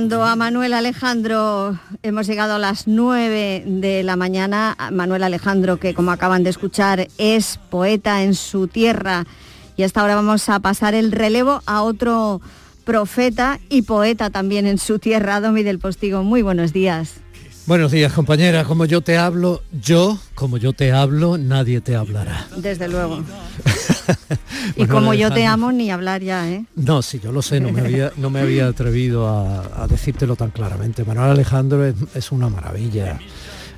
A Manuel Alejandro, hemos llegado a las 9 de la mañana. Manuel Alejandro, que como acaban de escuchar, es poeta en su tierra. Y hasta ahora vamos a pasar el relevo a otro profeta y poeta también en su tierra, Domi del Postigo. Muy buenos días. Buenos días, compañera. Como yo te hablo, yo, como yo te hablo, nadie te hablará. Desde luego. y como yo te amo, ni hablar ya, ¿eh? No, sí, yo lo sé, no me había, no me había atrevido a, decírtelo tan claramente. Manuel Alejandro es, una maravilla.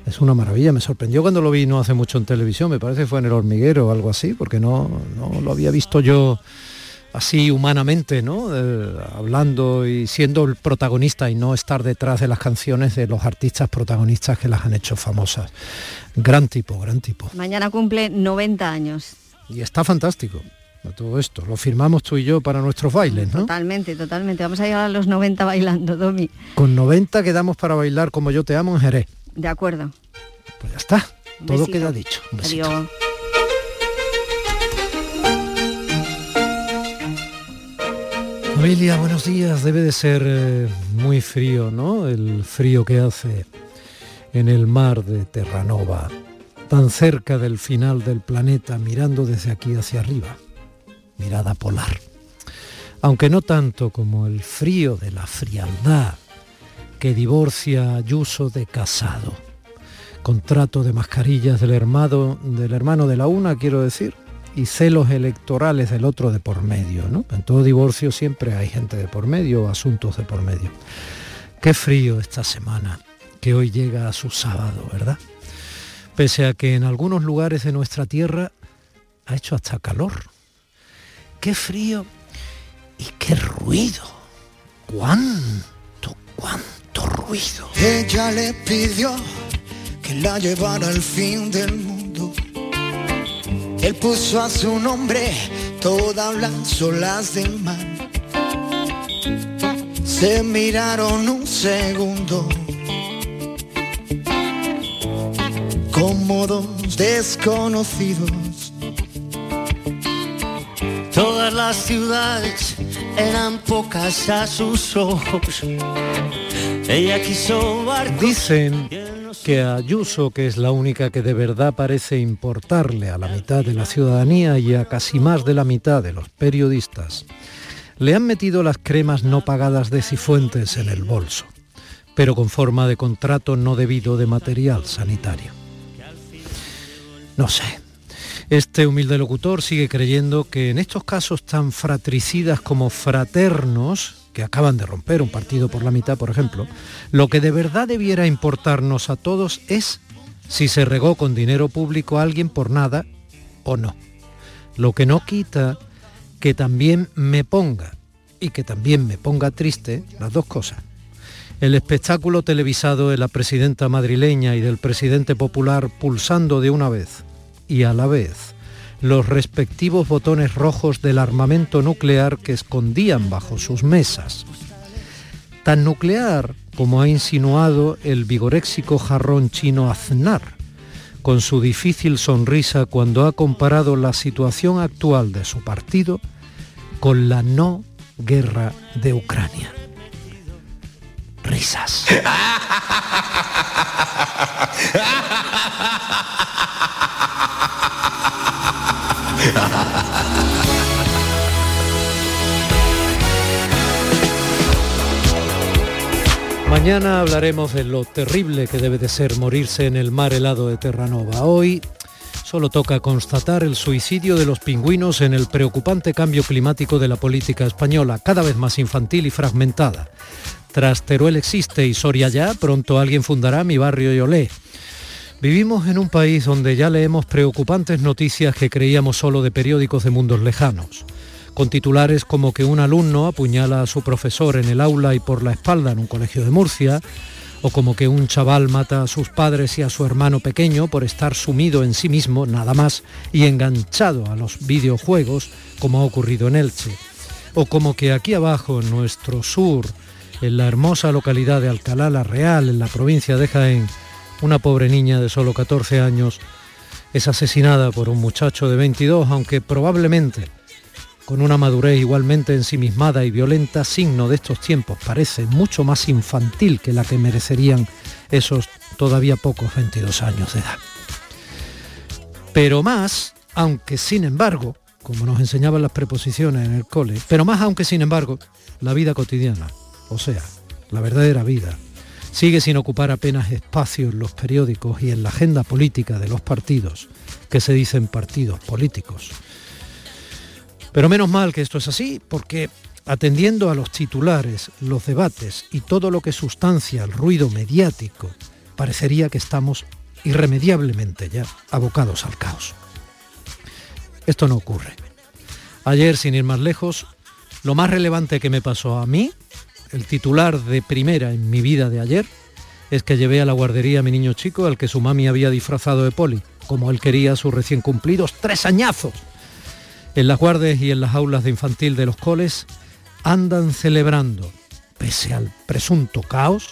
Es una maravilla, me sorprendió cuando lo vi no hace mucho en televisión, me parece que fue en el hormiguero o algo así, porque no, no lo había visto yo así humanamente, ¿no? Eh, hablando y siendo el protagonista y no estar detrás de las canciones de los artistas protagonistas que las han hecho famosas. Gran tipo, gran tipo. Mañana cumple 90 años. Y está fantástico. Todo esto, lo firmamos tú y yo para nuestros bailes, ¿no? Totalmente, totalmente. Vamos a llegar a los 90 bailando, Domi. Con 90 quedamos para bailar como yo te amo en Jerez. De acuerdo. Pues ya está, todo queda dicho. Adiós. Familia, buenos días. Debe de ser eh, muy frío, ¿no? El frío que hace en el mar de Terranova, tan cerca del final del planeta, mirando desde aquí hacia arriba. Mirada polar. Aunque no tanto como el frío de la frialdad que divorcia Ayuso de Casado. Contrato de mascarillas del hermano, del hermano de la una, quiero decir, y celos electorales del otro de por medio. ¿no? En todo divorcio siempre hay gente de por medio, asuntos de por medio. Qué frío esta semana, que hoy llega a su sábado, ¿verdad? Pese a que en algunos lugares de nuestra tierra ha hecho hasta calor. Qué frío y qué ruido. ¿Cuánto, cuánto ruido? Ella le pidió que la llevara al fin del mundo él puso a su nombre todas las olas del mar. Se miraron un segundo como dos desconocidos. Todas las ciudades eran pocas a sus ojos. Ella quiso Dicen que a Ayuso, que es la única que de verdad parece importarle a la mitad de la ciudadanía y a casi más de la mitad de los periodistas, le han metido las cremas no pagadas de Cifuentes en el bolso, pero con forma de contrato no debido de material sanitario. No sé. Este humilde locutor sigue creyendo que en estos casos tan fratricidas como fraternos, que acaban de romper un partido por la mitad, por ejemplo, lo que de verdad debiera importarnos a todos es si se regó con dinero público a alguien por nada o no. Lo que no quita que también me ponga y que también me ponga triste las dos cosas. El espectáculo televisado de la presidenta madrileña y del presidente popular pulsando de una vez y a la vez los respectivos botones rojos del armamento nuclear que escondían bajo sus mesas. Tan nuclear como ha insinuado el vigoréxico jarrón chino Aznar, con su difícil sonrisa cuando ha comparado la situación actual de su partido con la no guerra de Ucrania. Risas. Mañana hablaremos de lo terrible que debe de ser morirse en el mar helado de Terranova. Hoy solo toca constatar el suicidio de los pingüinos en el preocupante cambio climático de la política española, cada vez más infantil y fragmentada. Tras Teruel existe y Soria ya, pronto alguien fundará mi barrio Yolé. Vivimos en un país donde ya leemos preocupantes noticias que creíamos solo de periódicos de mundos lejanos, con titulares como que un alumno apuñala a su profesor en el aula y por la espalda en un colegio de Murcia, o como que un chaval mata a sus padres y a su hermano pequeño por estar sumido en sí mismo, nada más, y enganchado a los videojuegos, como ha ocurrido en Elche, o como que aquí abajo, en nuestro sur, en la hermosa localidad de Alcalá la Real, en la provincia de Jaén, una pobre niña de solo 14 años es asesinada por un muchacho de 22, aunque probablemente con una madurez igualmente ensimismada y violenta, signo de estos tiempos, parece mucho más infantil que la que merecerían esos todavía pocos 22 años de edad. Pero más, aunque sin embargo, como nos enseñaban las preposiciones en el cole, pero más aunque sin embargo, la vida cotidiana, o sea, la verdadera vida, sigue sin ocupar apenas espacio en los periódicos y en la agenda política de los partidos, que se dicen partidos políticos. Pero menos mal que esto es así, porque atendiendo a los titulares, los debates y todo lo que sustancia el ruido mediático, parecería que estamos irremediablemente ya abocados al caos. Esto no ocurre. Ayer, sin ir más lejos, lo más relevante que me pasó a mí, el titular de primera en mi vida de ayer, es que llevé a la guardería a mi niño chico al que su mami había disfrazado de poli, como él quería sus recién cumplidos tres añazos. En las guardes y en las aulas de infantil de los coles andan celebrando, pese al presunto caos,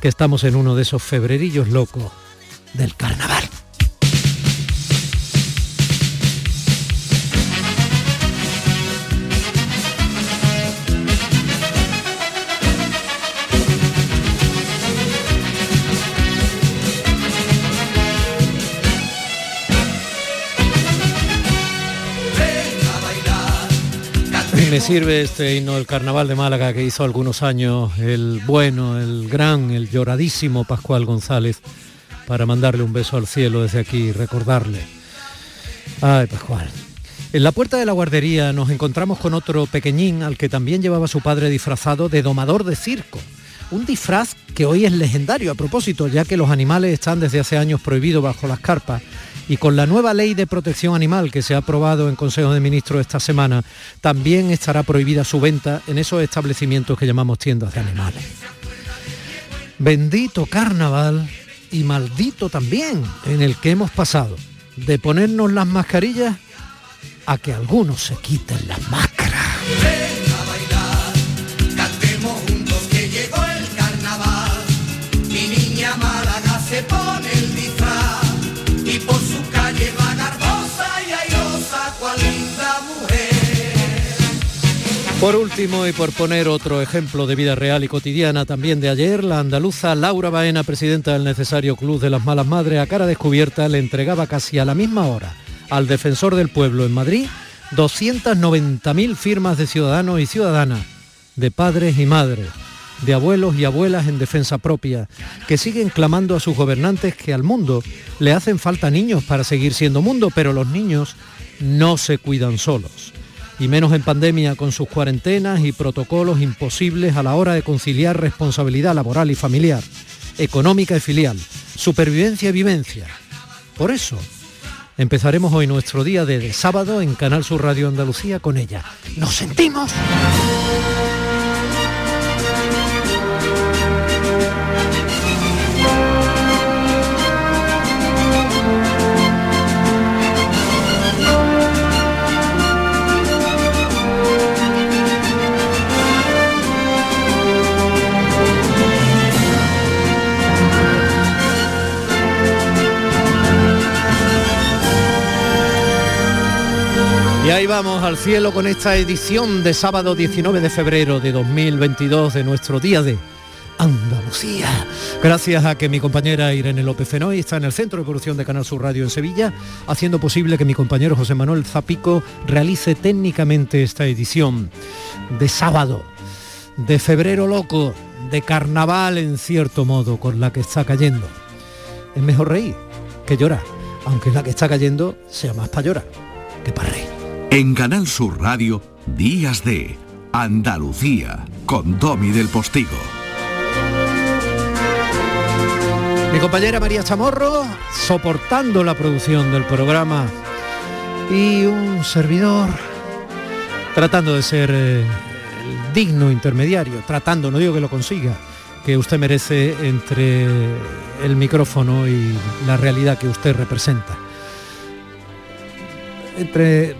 que estamos en uno de esos febrerillos locos del carnaval. me sirve este himno del Carnaval de Málaga que hizo algunos años el bueno, el gran, el lloradísimo Pascual González para mandarle un beso al cielo desde aquí y recordarle. Ay, Pascual. En la puerta de la guardería nos encontramos con otro pequeñín al que también llevaba su padre disfrazado de domador de circo. Un disfraz que hoy es legendario a propósito, ya que los animales están desde hace años prohibidos bajo las carpas y con la nueva ley de protección animal que se ha aprobado en Consejo de Ministros esta semana, también estará prohibida su venta en esos establecimientos que llamamos tiendas de animales. Bendito carnaval y maldito también en el que hemos pasado de ponernos las mascarillas a que algunos se quiten las máscaras. Por último, y por poner otro ejemplo de vida real y cotidiana también de ayer, la andaluza Laura Baena, presidenta del necesario Club de las Malas Madres, a cara descubierta le entregaba casi a la misma hora al defensor del pueblo en Madrid 290.000 firmas de ciudadanos y ciudadanas, de padres y madres, de abuelos y abuelas en defensa propia, que siguen clamando a sus gobernantes que al mundo le hacen falta niños para seguir siendo mundo, pero los niños no se cuidan solos y menos en pandemia con sus cuarentenas y protocolos imposibles a la hora de conciliar responsabilidad laboral y familiar, económica y filial, supervivencia y vivencia. Por eso, empezaremos hoy nuestro día de, sábado en Canal Sur Radio Andalucía con ella. ¿Nos sentimos? Y ahí vamos al cielo con esta edición de sábado 19 de febrero de 2022 de nuestro día de Andalucía. Gracias a que mi compañera Irene López Fenoy está en el Centro de Producción de Canal Sur Radio en Sevilla, haciendo posible que mi compañero José Manuel Zapico realice técnicamente esta edición de sábado, de febrero loco, de carnaval en cierto modo, con la que está cayendo. Es mejor reír que llorar, aunque la que está cayendo sea más para llorar que para reír. En Canal Sur Radio, Días de Andalucía, con Domi del Postigo. Mi compañera María Chamorro, soportando la producción del programa, y un servidor tratando de ser eh, digno intermediario, tratando, no digo que lo consiga, que usted merece entre el micrófono y la realidad que usted representa. Entre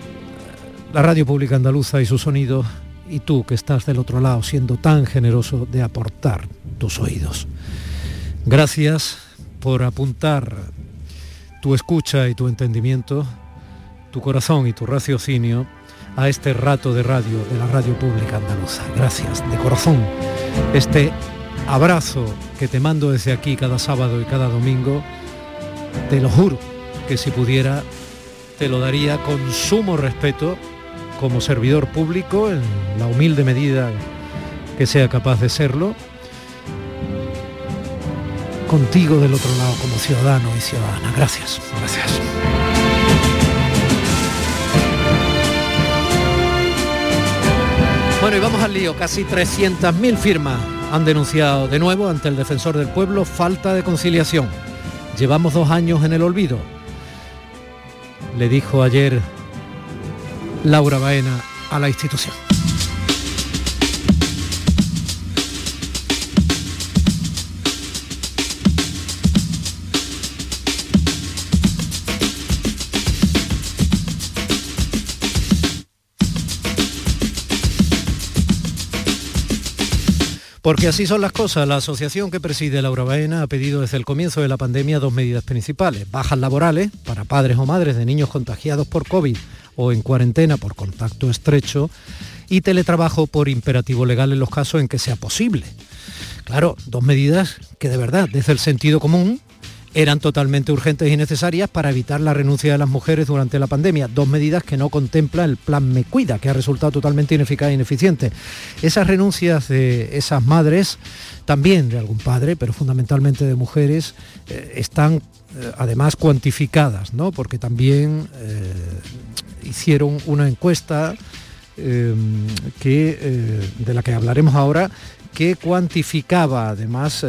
la radio pública andaluza y su sonido, y tú que estás del otro lado siendo tan generoso de aportar tus oídos. Gracias por apuntar tu escucha y tu entendimiento, tu corazón y tu raciocinio a este rato de radio de la radio pública andaluza. Gracias, de corazón. Este abrazo que te mando desde aquí cada sábado y cada domingo, te lo juro que si pudiera te lo daría con sumo respeto como servidor público en la humilde medida que sea capaz de serlo, contigo del otro lado como ciudadano y ciudadana. Gracias, gracias. Bueno, y vamos al lío. Casi 300.000 firmas han denunciado de nuevo ante el defensor del pueblo falta de conciliación. Llevamos dos años en el olvido. Le dijo ayer Laura Baena a la institución. Porque así son las cosas. La asociación que preside Laura Baena ha pedido desde el comienzo de la pandemia dos medidas principales. Bajas laborales para padres o madres de niños contagiados por COVID o en cuarentena por contacto estrecho y teletrabajo por imperativo legal en los casos en que sea posible. Claro, dos medidas que de verdad, desde el sentido común, eran totalmente urgentes y necesarias para evitar la renuncia de las mujeres durante la pandemia. Dos medidas que no contempla el plan Me Cuida, que ha resultado totalmente ineficaz e ineficiente. Esas renuncias de esas madres, también de algún padre, pero fundamentalmente de mujeres, eh, están eh, además cuantificadas, ¿no? porque también eh, hicieron una encuesta que, de la que hablaremos ahora, que cuantificaba además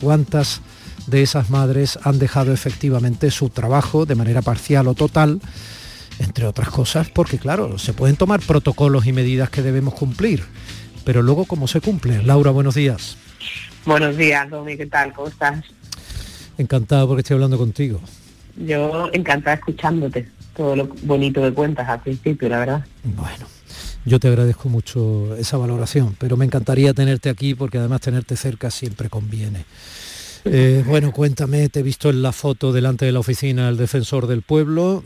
cuántas de esas madres han dejado efectivamente su trabajo de manera parcial o total, entre otras cosas, porque claro, se pueden tomar protocolos y medidas que debemos cumplir, pero luego cómo se cumple. Laura, buenos días. Buenos días, Domi, ¿qué tal? ¿Cómo estás? Encantado porque estoy hablando contigo. Yo encantada escuchándote, todo lo bonito que cuentas al principio, la verdad. Bueno. Yo te agradezco mucho esa valoración, pero me encantaría tenerte aquí porque además tenerte cerca siempre conviene. Eh, bueno, cuéntame, te he visto en la foto delante de la oficina del defensor del pueblo,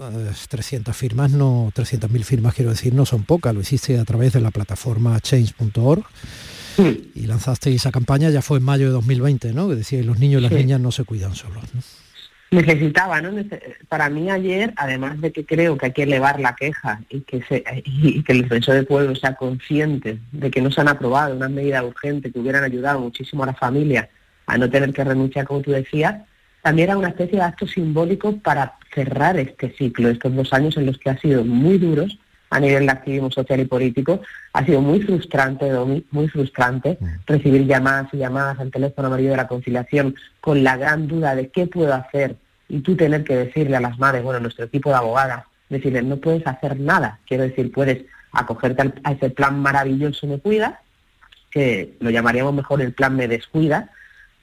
300 eh, firmas, no 300.000 firmas quiero decir, no son pocas, lo hiciste a través de la plataforma change.org y lanzaste esa campaña, ya fue en mayo de 2020, ¿no? Que decía, los niños y las niñas no se cuidan solos. Necesitaba, ¿no? Para mí ayer, además de que creo que hay que elevar la queja y que, y que el defensor del pueblo sea consciente de que no se han aprobado una medida urgente que hubieran ayudado muchísimo a la familia a no tener que renunciar, como tú decías, también era una especie de acto simbólico para cerrar este ciclo, estos dos años en los que ha sido muy duros a nivel de activismo social y político. Ha sido muy frustrante, Domi, muy frustrante mm. recibir llamadas y llamadas al teléfono amarillo de la conciliación con la gran duda de qué puedo hacer y tú tener que decirle a las madres, bueno, nuestro equipo de abogadas, decirles, no puedes hacer nada. Quiero decir, puedes acogerte a ese plan maravilloso Me Cuida, que lo llamaríamos mejor el plan Me Descuida,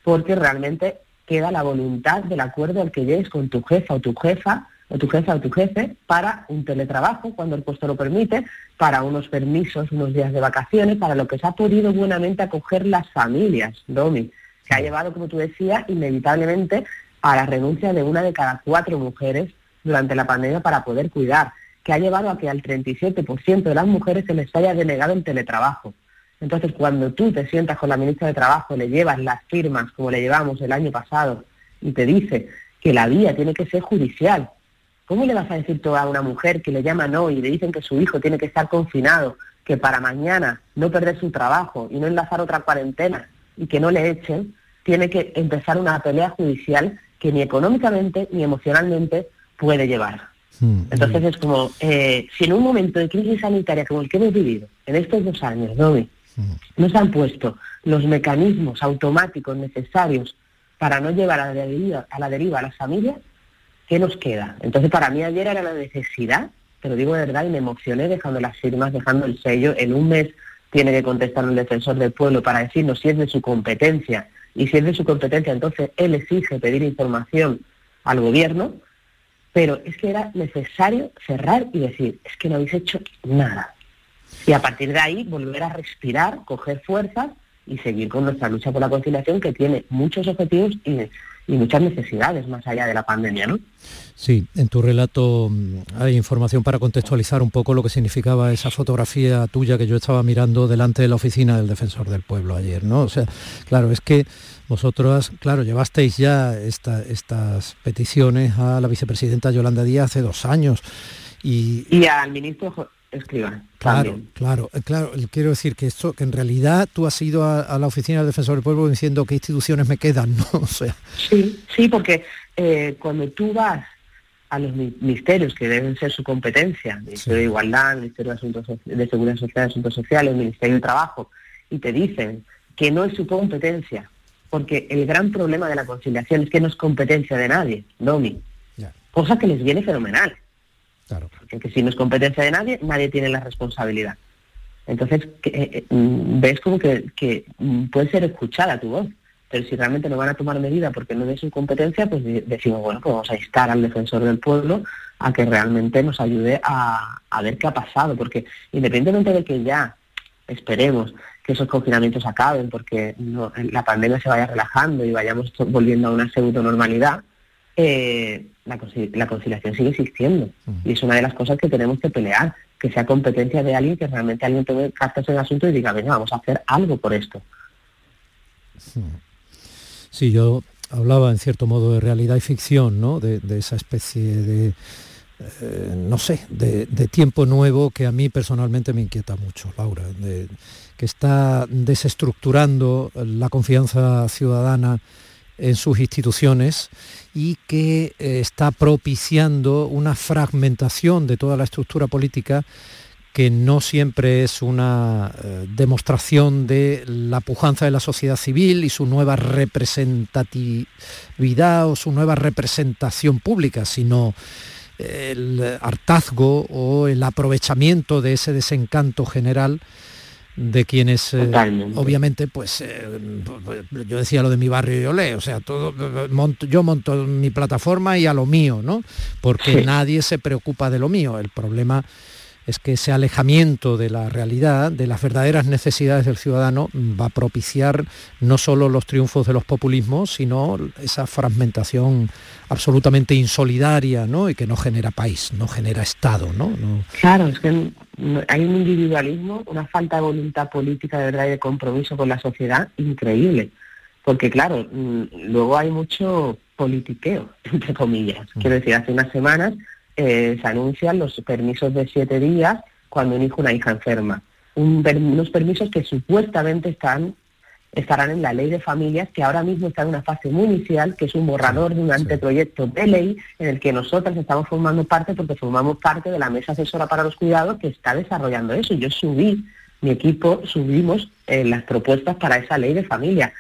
porque realmente queda la voluntad del acuerdo al que llegues con tu jefa o tu jefa o tu jefa o tu jefe para un teletrabajo cuando el puesto lo permite, para unos permisos, unos días de vacaciones, para lo que se ha podido buenamente acoger las familias, Domi, que ha llevado, como tú decías, inevitablemente a la renuncia de una de cada cuatro mujeres durante la pandemia para poder cuidar, que ha llevado a que al 37% de las mujeres se les haya denegado el teletrabajo. Entonces, cuando tú te sientas con la ministra de Trabajo, le llevas las firmas, como le llevamos el año pasado, y te dice que la vía tiene que ser judicial, ¿cómo le vas a decir tú a una mujer que le llaman hoy y le dicen que su hijo tiene que estar confinado, que para mañana no perder su trabajo y no enlazar otra cuarentena y que no le echen, tiene que empezar una pelea judicial que ni económicamente ni emocionalmente puede llevar? Mm, Entonces mm. es como, eh, si en un momento de crisis sanitaria como el que hemos vivido en estos dos años, ¿no? no se han puesto los mecanismos automáticos necesarios para no llevar a la deriva a, la deriva a las familias, ¿qué nos queda? Entonces, para mí ayer era la necesidad, pero digo de verdad, y me emocioné dejando las firmas, dejando el sello. En un mes tiene que contestar el defensor del pueblo para decirnos si es de su competencia. Y si es de su competencia, entonces él exige pedir información al gobierno. Pero es que era necesario cerrar y decir, es que no habéis hecho nada y a partir de ahí volver a respirar, coger fuerzas y seguir con nuestra lucha por la conciliación que tiene muchos objetivos y, muchas necesidades más allá de la pandemia, ¿no? Sí, en tu relato mm, hay información para contextualizar un poco lo que significaba esa fotografía tuya que yo estaba mirando delante de la oficina del Defensor del Pueblo ayer, ¿no? O sea, claro, es que vosotros, claro, llevasteis ya estas peticiones a la vicepresidenta Yolanda Díaz hace dos años. Y, y al ministro escriban. Claro, claro, eh, claro. Quiero decir que esto, que en realidad tú has ido a, la oficina del defensor del pueblo diciendo qué instituciones me quedan, ¿no? O sea. Sí, sí, porque eh, cuando tú vas a los ministerios que deben ser su competencia, Ministerio de Igualdad, Ministerio de Asuntos de Seguridad Social, Asuntos Sociales, Ministerio de Trabajo, y te dicen que no es su competencia, porque el gran problema de la conciliación es que no es competencia de nadie, Domi. Cosa que les viene fenomenal. Porque si no es competencia de nadie, nadie tiene la responsabilidad. Entonces, eh, eh, mm, ves como que, mm, puede ser escuchada tu voz, pero si realmente no van a tomar medida porque no es su competencia, pues decimos, bueno, pues vamos a instar al defensor del pueblo a que realmente nos ayude a, ver qué ha pasado, porque independientemente de que ya esperemos que esos confinamientos acaben, porque la pandemia se vaya relajando y vayamos volviendo a una pseudo normalidad, eh, la, conciliación sigue existiendo. Y es una de las cosas que tenemos que pelear, que sea competencia de alguien, que realmente alguien tome cartas en el asunto y diga, venga, vamos a hacer algo por esto. Sí, yo hablaba en cierto modo de realidad y ficción, ¿no? De, esa especie de, eh, no sé, de, tiempo nuevo que a mí personalmente me inquieta mucho, Laura, que está desestructurando la confianza ciudadana en sus instituciones y que eh, está propiciando una fragmentación de toda la estructura política que no siempre es una eh, demostración de la pujanza de la sociedad civil y su nueva representatividad o su nueva representación pública, sino el hartazgo o el aprovechamiento de ese desencanto general de quienes eh, obviamente pues eh, yo decía lo de mi barrio y yo leo o sea todo yo monto mi plataforma y a lo mío no porque nadie se preocupa de lo mío el problema es que ese alejamiento de la realidad, de las verdaderas necesidades del ciudadano, va a propiciar no solo los triunfos de los populismos, sino esa fragmentación absolutamente insolidaria, ¿no? Y que no genera país, no genera Estado, ¿no? Claro, es que hay un individualismo, una falta de voluntad política de verdad y de compromiso con la sociedad increíble. Porque claro, mm, luego hay mucho politiqueo, entre comillas. Quiero decir, hace unas semanas eh, se anuncian los permisos de siete días cuando un hijo o una hija enferma. unos permisos que supuestamente están estarán en la ley de familias que ahora mismo está en una fase muy inicial, que es un borrador de un anteproyecto de ley en el que nosotras estamos formando parte porque formamos parte de la mesa asesora para los cuidados que está desarrollando eso. Yo subí, mi equipo subimos eh, las propuestas para esa ley de familia,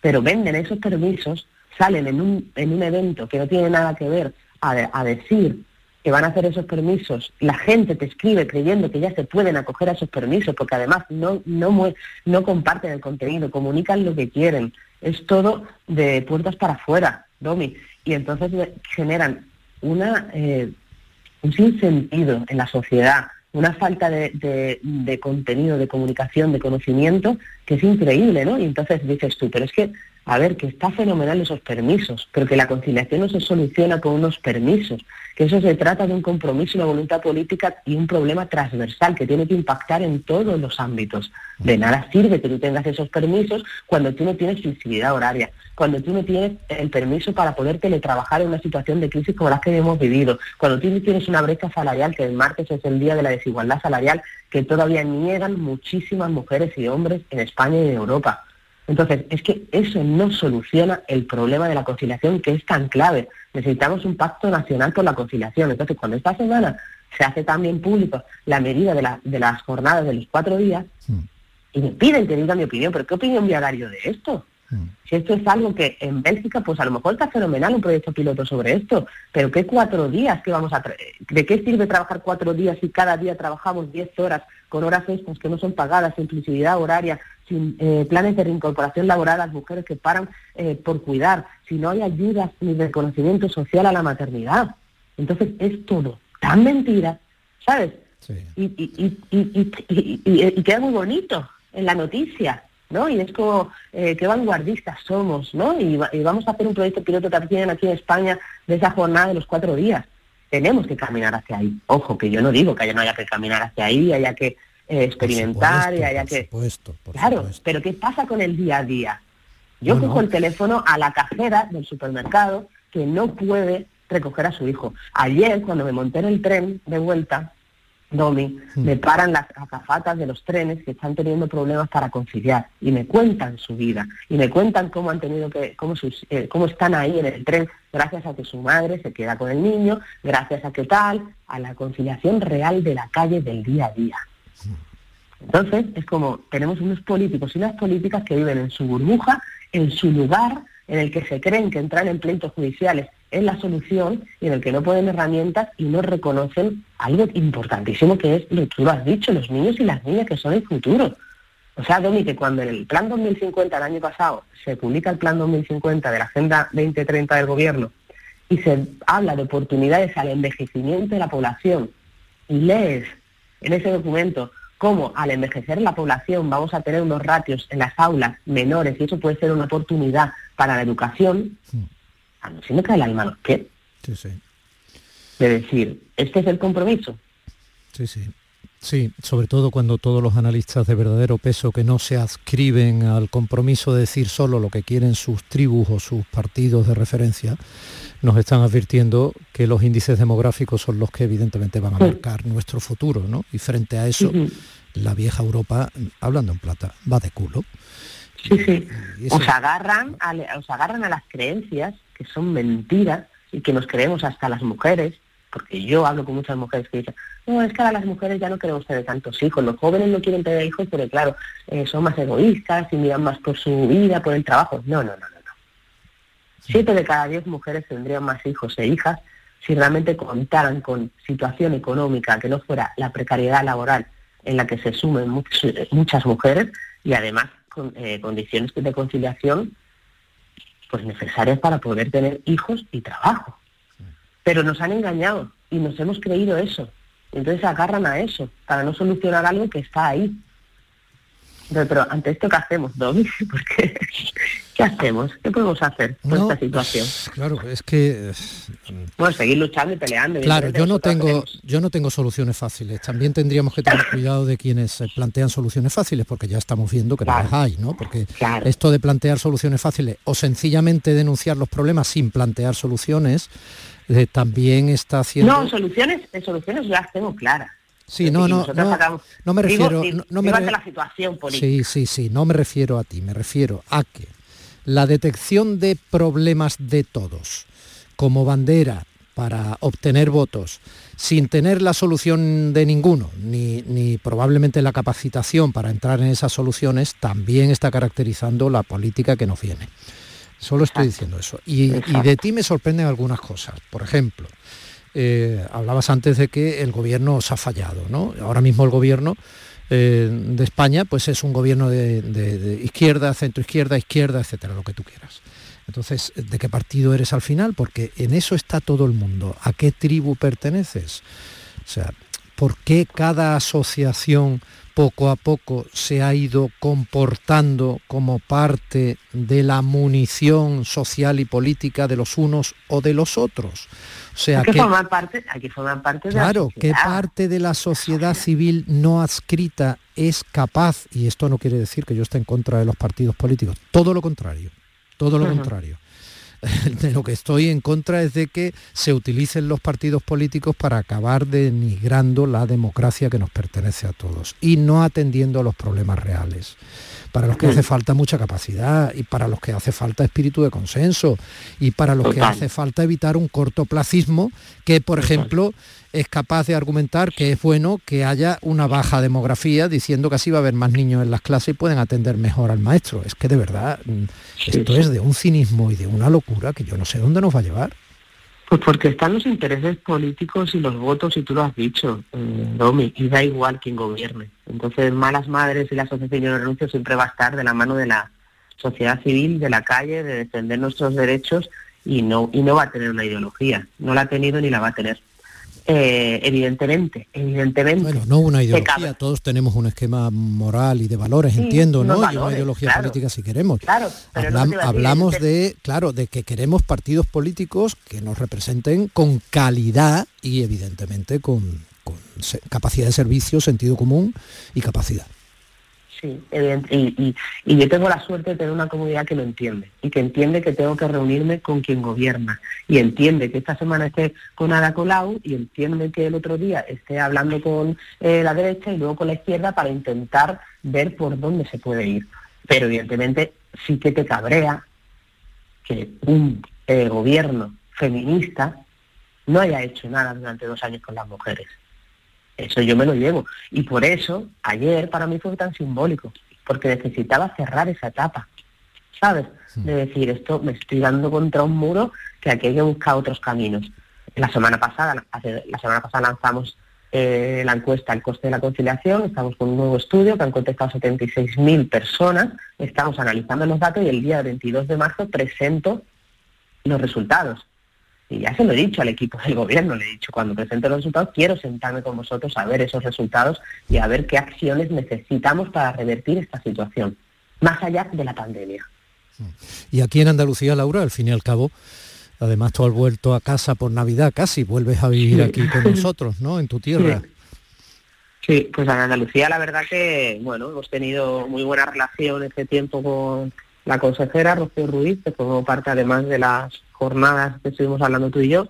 pero venden esos permisos, salen en un, en un evento que no tiene nada que ver a decir que van a hacer esos permisos, la gente te escribe creyendo que ya se pueden acoger a esos permisos, porque además no, no, no comparten el contenido, comunican lo que quieren. Es todo de puertas para afuera, Domi. Y entonces generan una, eh, un sinsentido en la sociedad, una falta de, de, contenido, de comunicación, de conocimiento, que es increíble, ¿no? Y entonces dices tú, pero es que a ver, que está fenomenal esos permisos, pero que la conciliación no se soluciona con unos permisos, que eso se trata de un compromiso, una voluntad política y un problema transversal que tiene que impactar en todos los ámbitos. De nada sirve que tú tengas esos permisos cuando tú no tienes flexibilidad horaria, cuando tú no tienes el permiso para poder teletrabajar en una situación de crisis como la que hemos vivido, cuando tú no tienes una brecha salarial, que el martes es el día de la desigualdad salarial, que todavía niegan muchísimas mujeres y hombres en España y en Europa entonces, es que eso no soluciona el problema de la conciliación que es tan clave. Necesitamos un pacto nacional por la conciliación. Entonces, cuando esta semana se hace también público la medida de, las jornadas de los cuatro días, y me piden que diga mi opinión, pero ¿qué opinión voy a dar yo de esto? Si esto es algo que en Bélgica, pues a lo mejor está fenomenal un proyecto piloto sobre esto, pero ¿qué cuatro días que vamos a... ¿De qué sirve trabajar cuatro días si cada día trabajamos diez horas con horas extras que no son pagadas, simplicidad horaria, sin eh, planes de reincorporación laboral a las mujeres que paran eh, por cuidar, si no hay ayudas ni reconocimiento social a la maternidad. Entonces es todo tan mentira, ¿sabes? Y, y, y, y, queda muy bonito en la noticia, ¿no? Y es como, eh, qué vanguardistas somos, ¿no? Y, vamos a hacer un proyecto piloto también aquí en España de esa jornada de los cuatro días. Tenemos que caminar hacia ahí. Ojo, que yo no digo que haya, no haya que caminar hacia ahí, haya que eh, experimentar y haya que... Supuesto, claro, pero ¿qué pasa con el día a día? Yo cojo el teléfono a la cajera del supermercado que no puede recoger a su hijo. Ayer, cuando me monté en el tren de vuelta, Domi, hmm. me paran las acafatas de los trenes que están teniendo problemas para conciliar y me cuentan su vida y me cuentan cómo han tenido que, cómo, sus, eh, cómo están ahí en el tren gracias a que su madre se queda con el niño, gracias a que tal, a la conciliación real de la calle del día a día. Entonces es como tenemos unos políticos y unas políticas que viven en su burbuja, en su lugar, en el que se creen que entran en pleitos judiciales es la solución y en el que no ponen herramientas y no reconocen algo importantísimo que es lo que tú has dicho, los niños y las niñas que son el futuro. O sea, Domi, que cuando en el Plan 2050, el año pasado, se publica el Plan 2050 de la Agenda 2030 del Gobierno y se habla de oportunidades al envejecimiento de la población y lees en ese documento cómo al envejecer la población vamos a tener unos ratios en las aulas menores y eso puede ser una oportunidad para la educación, a mí se me cae el alma ¿qué? Sí, sí. De decir, ¿este es el compromiso? Sí, sí. Sí, sobre todo cuando todos los analistas de verdadero peso que no se adscriben al compromiso de decir solo lo que quieren sus tribus o sus partidos de referencia, nos están advirtiendo que los índices demográficos son los que evidentemente van a marcar nuestro futuro, ¿no? Y frente a eso, la vieja Europa, hablando en plata, va de culo. Sí, sí. Os agarran, a, os agarran a las creencias que son mentiras y que nos creemos hasta las mujeres, porque yo hablo con muchas mujeres que dicen, no, es que ahora las mujeres ya no queremos tener tantos hijos, los jóvenes no quieren tener hijos porque claro, eh, son más egoístas y miran más por su vida, por el trabajo. No, no, no, no. no. Siete de cada diez mujeres tendrían más hijos e hijas si realmente contaran con situación económica que no fuera la precariedad laboral en la que se sumen muchas mujeres y además con eh, condiciones de conciliación pues necesarias para poder tener hijos y trabajo. Pero nos han engañado y nos hemos creído eso. Entonces se agarran a eso para no solucionar algo que está ahí. Pero, ante esto, ¿qué hacemos, Domi? Porque, ¿Qué hacemos? ¿Qué podemos hacer con esta situación? Claro, es que... Bueno, seguir luchando y peleando. Claro, yo no, tengo, yo no tengo soluciones fáciles. También tendríamos que tener cuidado de quienes plantean soluciones fáciles, porque ya estamos viendo que no las hay, ¿no? Porque esto de plantear soluciones fáciles o sencillamente denunciar los problemas sin plantear soluciones, eh, también está haciendo... No, soluciones, soluciones las tengo claras. Sí, no, no, no, me refiero... no me la situación política. Sí, sí, sí, no me refiero a ti, me refiero a que la detección de problemas de todos como bandera para obtener votos sin tener la solución de ninguno, ni, ni, probablemente la capacitación para entrar en esas soluciones, también está caracterizando la política que nos viene. Solo estoy diciendo eso. Y, y de ti me sorprenden algunas cosas. Por ejemplo, eh, hablabas antes de que el gobierno os ha fallado, ¿no? Ahora mismo el gobierno eh, de España pues es un gobierno de, izquierda, centro izquierda, izquierda, etcétera, lo que tú quieras. Entonces, ¿de qué partido eres al final? Porque en eso está todo el mundo. ¿A qué tribu perteneces? O sea, ¿por qué cada asociación poco a poco se ha ido comportando como parte de la munición social y política de los unos o de los otros. O sea, que, parte, hay parte de claro, ¿qué parte de la sociedad civil no adscrita es capaz, y esto no quiere decir que yo esté en contra de los partidos políticos, todo lo contrario, todo lo contrario. De lo que estoy en contra es de que se utilicen los partidos políticos para acabar denigrando la democracia que nos pertenece a todos y no atendiendo a los problemas reales para los que hace falta mucha capacidad y para los que hace falta espíritu de consenso y para los que hace falta evitar un cortoplacismo que, por ejemplo, es capaz de argumentar que es bueno que haya una baja demografía diciendo que así va a haber más niños en las clases y pueden atender mejor al maestro. Es que de verdad mm, esto es de un cinismo y de una locura que yo no sé dónde nos va a llevar. Pues porque están los intereses políticos y los votos, y tú lo has dicho, eh, Domi, y da igual quien gobierne. Entonces, malas madres y la asociación de renuncio siempre va a estar de la mano de la sociedad civil, de la calle, de defender nuestros derechos y no, y no va a tener una ideología. No la ha tenido ni la va a tener. Eh, evidentemente, evidentemente. Bueno, no una ideología, todos tenemos un esquema moral y de valores, entiendo, ¿no? y una ideología política si queremos. Claro, hablamos de, claro, de que queremos partidos políticos que nos representen con calidad y evidentemente con capacidad de servicio, sentido común y capacidad. Y, yo tengo la suerte de tener una comunidad que lo entiende y que entiende que tengo que reunirme con quien gobierna y entiende que esta semana esté con Ada Colau y entiende que el otro día esté hablando con eh, la derecha y luego con la izquierda para intentar ver por dónde se puede ir. Pero evidentemente sí que te cabrea que un eh, gobierno feminista no haya hecho nada durante dos años con las mujeres. Eso yo me lo llevo. Y por eso, ayer para mí fue tan simbólico, porque necesitaba cerrar esa etapa, ¿sabes? De decir, esto me estoy dando contra un muro que aquí hay que buscar otros caminos. La semana pasada, la semana pasada lanzamos eh, la encuesta El coste de la conciliación, estamos con un nuevo estudio que han contestado 76.000 personas, estamos analizando los datos y el día 22 de marzo presento los resultados. Y ya se lo he dicho al equipo del gobierno, le he dicho, cuando presente los resultados, quiero sentarme con vosotros a ver esos resultados y a ver qué acciones necesitamos para revertir esta situación, más allá de la pandemia. Y aquí en Andalucía, Laura, al fin y al cabo, además tú has vuelto a casa por Navidad casi, vuelves a vivir aquí con nosotros, ¿no? En tu tierra. Sí. pues en Andalucía la verdad que, bueno, hemos tenido muy buena relación este tiempo con la consejera Rocío Ruiz, que formó parte además de las jornadas que estuvimos hablando tú y yo,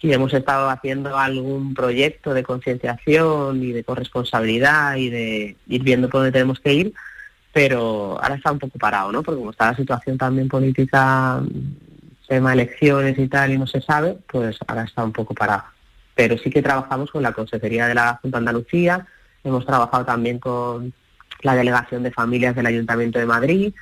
y hemos estado haciendo algún proyecto de concienciación y de corresponsabilidad y de ir viendo por dónde tenemos que ir, pero ahora está un poco parado, ¿no? Porque como está la situación también política, tema elecciones y tal, y no se sabe, pues ahora está un poco parado. Pero sí que trabajamos con la Consejería de la Junta de Andalucía, hemos trabajado también con la Delegación de Familias del Ayuntamiento de Madrid,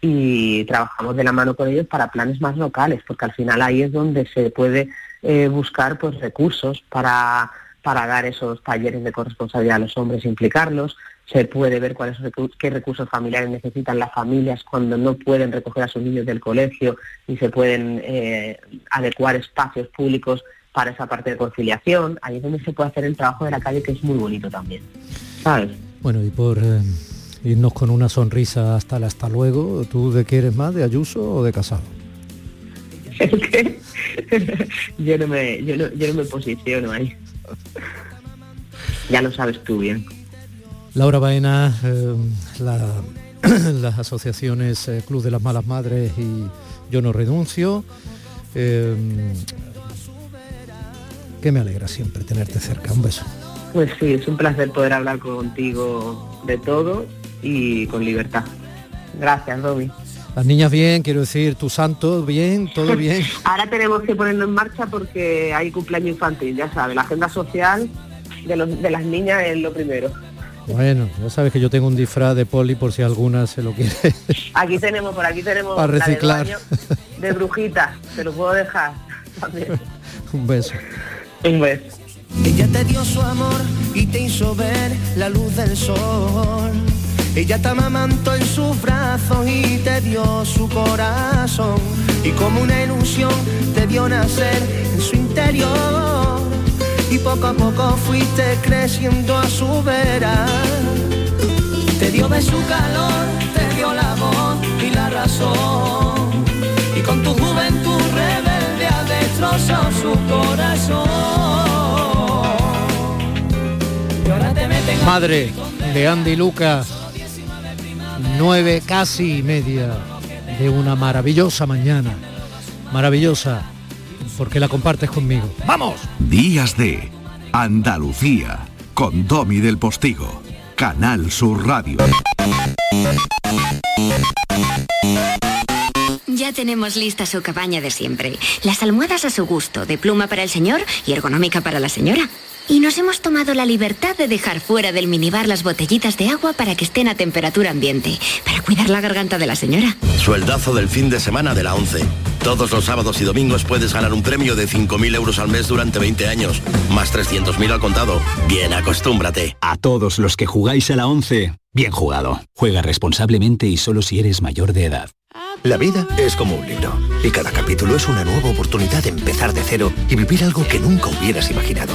y trabajamos de la mano con ellos para planes más locales, porque al final ahí es donde se puede eh, buscar pues recursos para, para dar esos talleres de corresponsabilidad a los hombres, implicarlos, se puede ver cuáles qué recursos familiares necesitan las familias cuando no pueden recoger a sus niños del colegio y se pueden eh, adecuar espacios públicos para esa parte de conciliación. Ahí es donde se puede hacer el trabajo de la calle, que es muy bonito también. ¿Sabes? Bueno, y por eh, irnos con una sonrisa hasta el hasta luego. ¿Tú de qué eres más, de Ayuso o de Casado? yo, no me, yo, no, yo no me posiciono ahí. ya lo sabes tú bien. Laura Baena, eh, las asociaciones eh, Club de las Malas Madres y Yo No Renuncio. Eh, que me alegra siempre tenerte cerca. Un beso. Pues sí, es un placer poder hablar contigo de todo y con libertad. Gracias, Roby. Las niñas bien, quiero decir, tu santo bien, todo bien. Ahora tenemos que ponerlo en marcha porque hay cumpleaños infantil, ya sabes, la agenda social de, los, de las niñas es lo primero. Bueno, ya sabes que yo tengo un disfraz de poli por si alguna se lo quiere. Aquí tenemos, por aquí tenemos para reciclar. de, brujita, te lo puedo dejar un beso. Un beso. Ella te dio su amor y te hizo ver la luz del sol ella te amamantó en sus brazos y te dio su corazón. Y como una ilusión te vio nacer en su interior. Y poco a poco fuiste creciendo a su vera. Te dio de su calor, te dio la voz y la razón. Y con tu juventud rebelde ha destrozado su corazón. Madre de Andy Lucas nueve casi media de una maravillosa mañana. Maravillosa, porque la compartes conmigo. ¡Vamos! Días de Andalucía, con Domi del Postigo, Canal Sur Radio. Ya tenemos lista su cabaña de siempre. Las almohadas a su gusto, de pluma para el señor y ergonómica para la señora. Y nos hemos tomado la libertad de dejar fuera del minibar las botellitas de agua para que estén a temperatura ambiente, para cuidar la garganta de la señora. Sueldazo del fin de semana de la 11. Todos los sábados y domingos puedes ganar un premio de 5.000 euros al mes durante 20 años, más 300.000 al contado. Bien, acostúmbrate. A todos los que jugáis a la 11, bien jugado. Juega responsablemente y solo si eres mayor de edad. La vida es como un libro y cada capítulo es una nueva oportunidad de empezar de cero y vivir algo que nunca hubieras imaginado.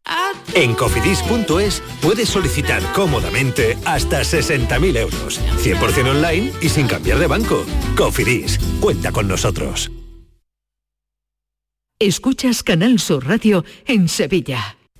En cofidis.es puedes solicitar cómodamente hasta 60.000 euros. 100% online y sin cambiar de banco. Cofidis, cuenta con nosotros. Escuchas Canal Sur Radio en Sevilla.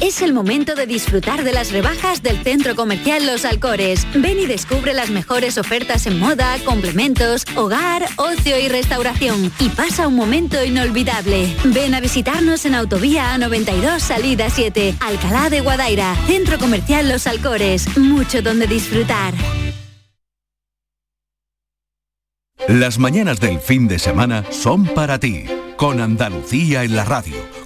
Es el momento de disfrutar de las rebajas del Centro Comercial Los Alcores. Ven y descubre las mejores ofertas en moda, complementos, hogar, ocio y restauración. Y pasa un momento inolvidable. Ven a visitarnos en Autovía A92 Salida 7, Alcalá de Guadaira. Centro Comercial Los Alcores. Mucho donde disfrutar. Las mañanas del fin de semana son para ti, con Andalucía en la radio,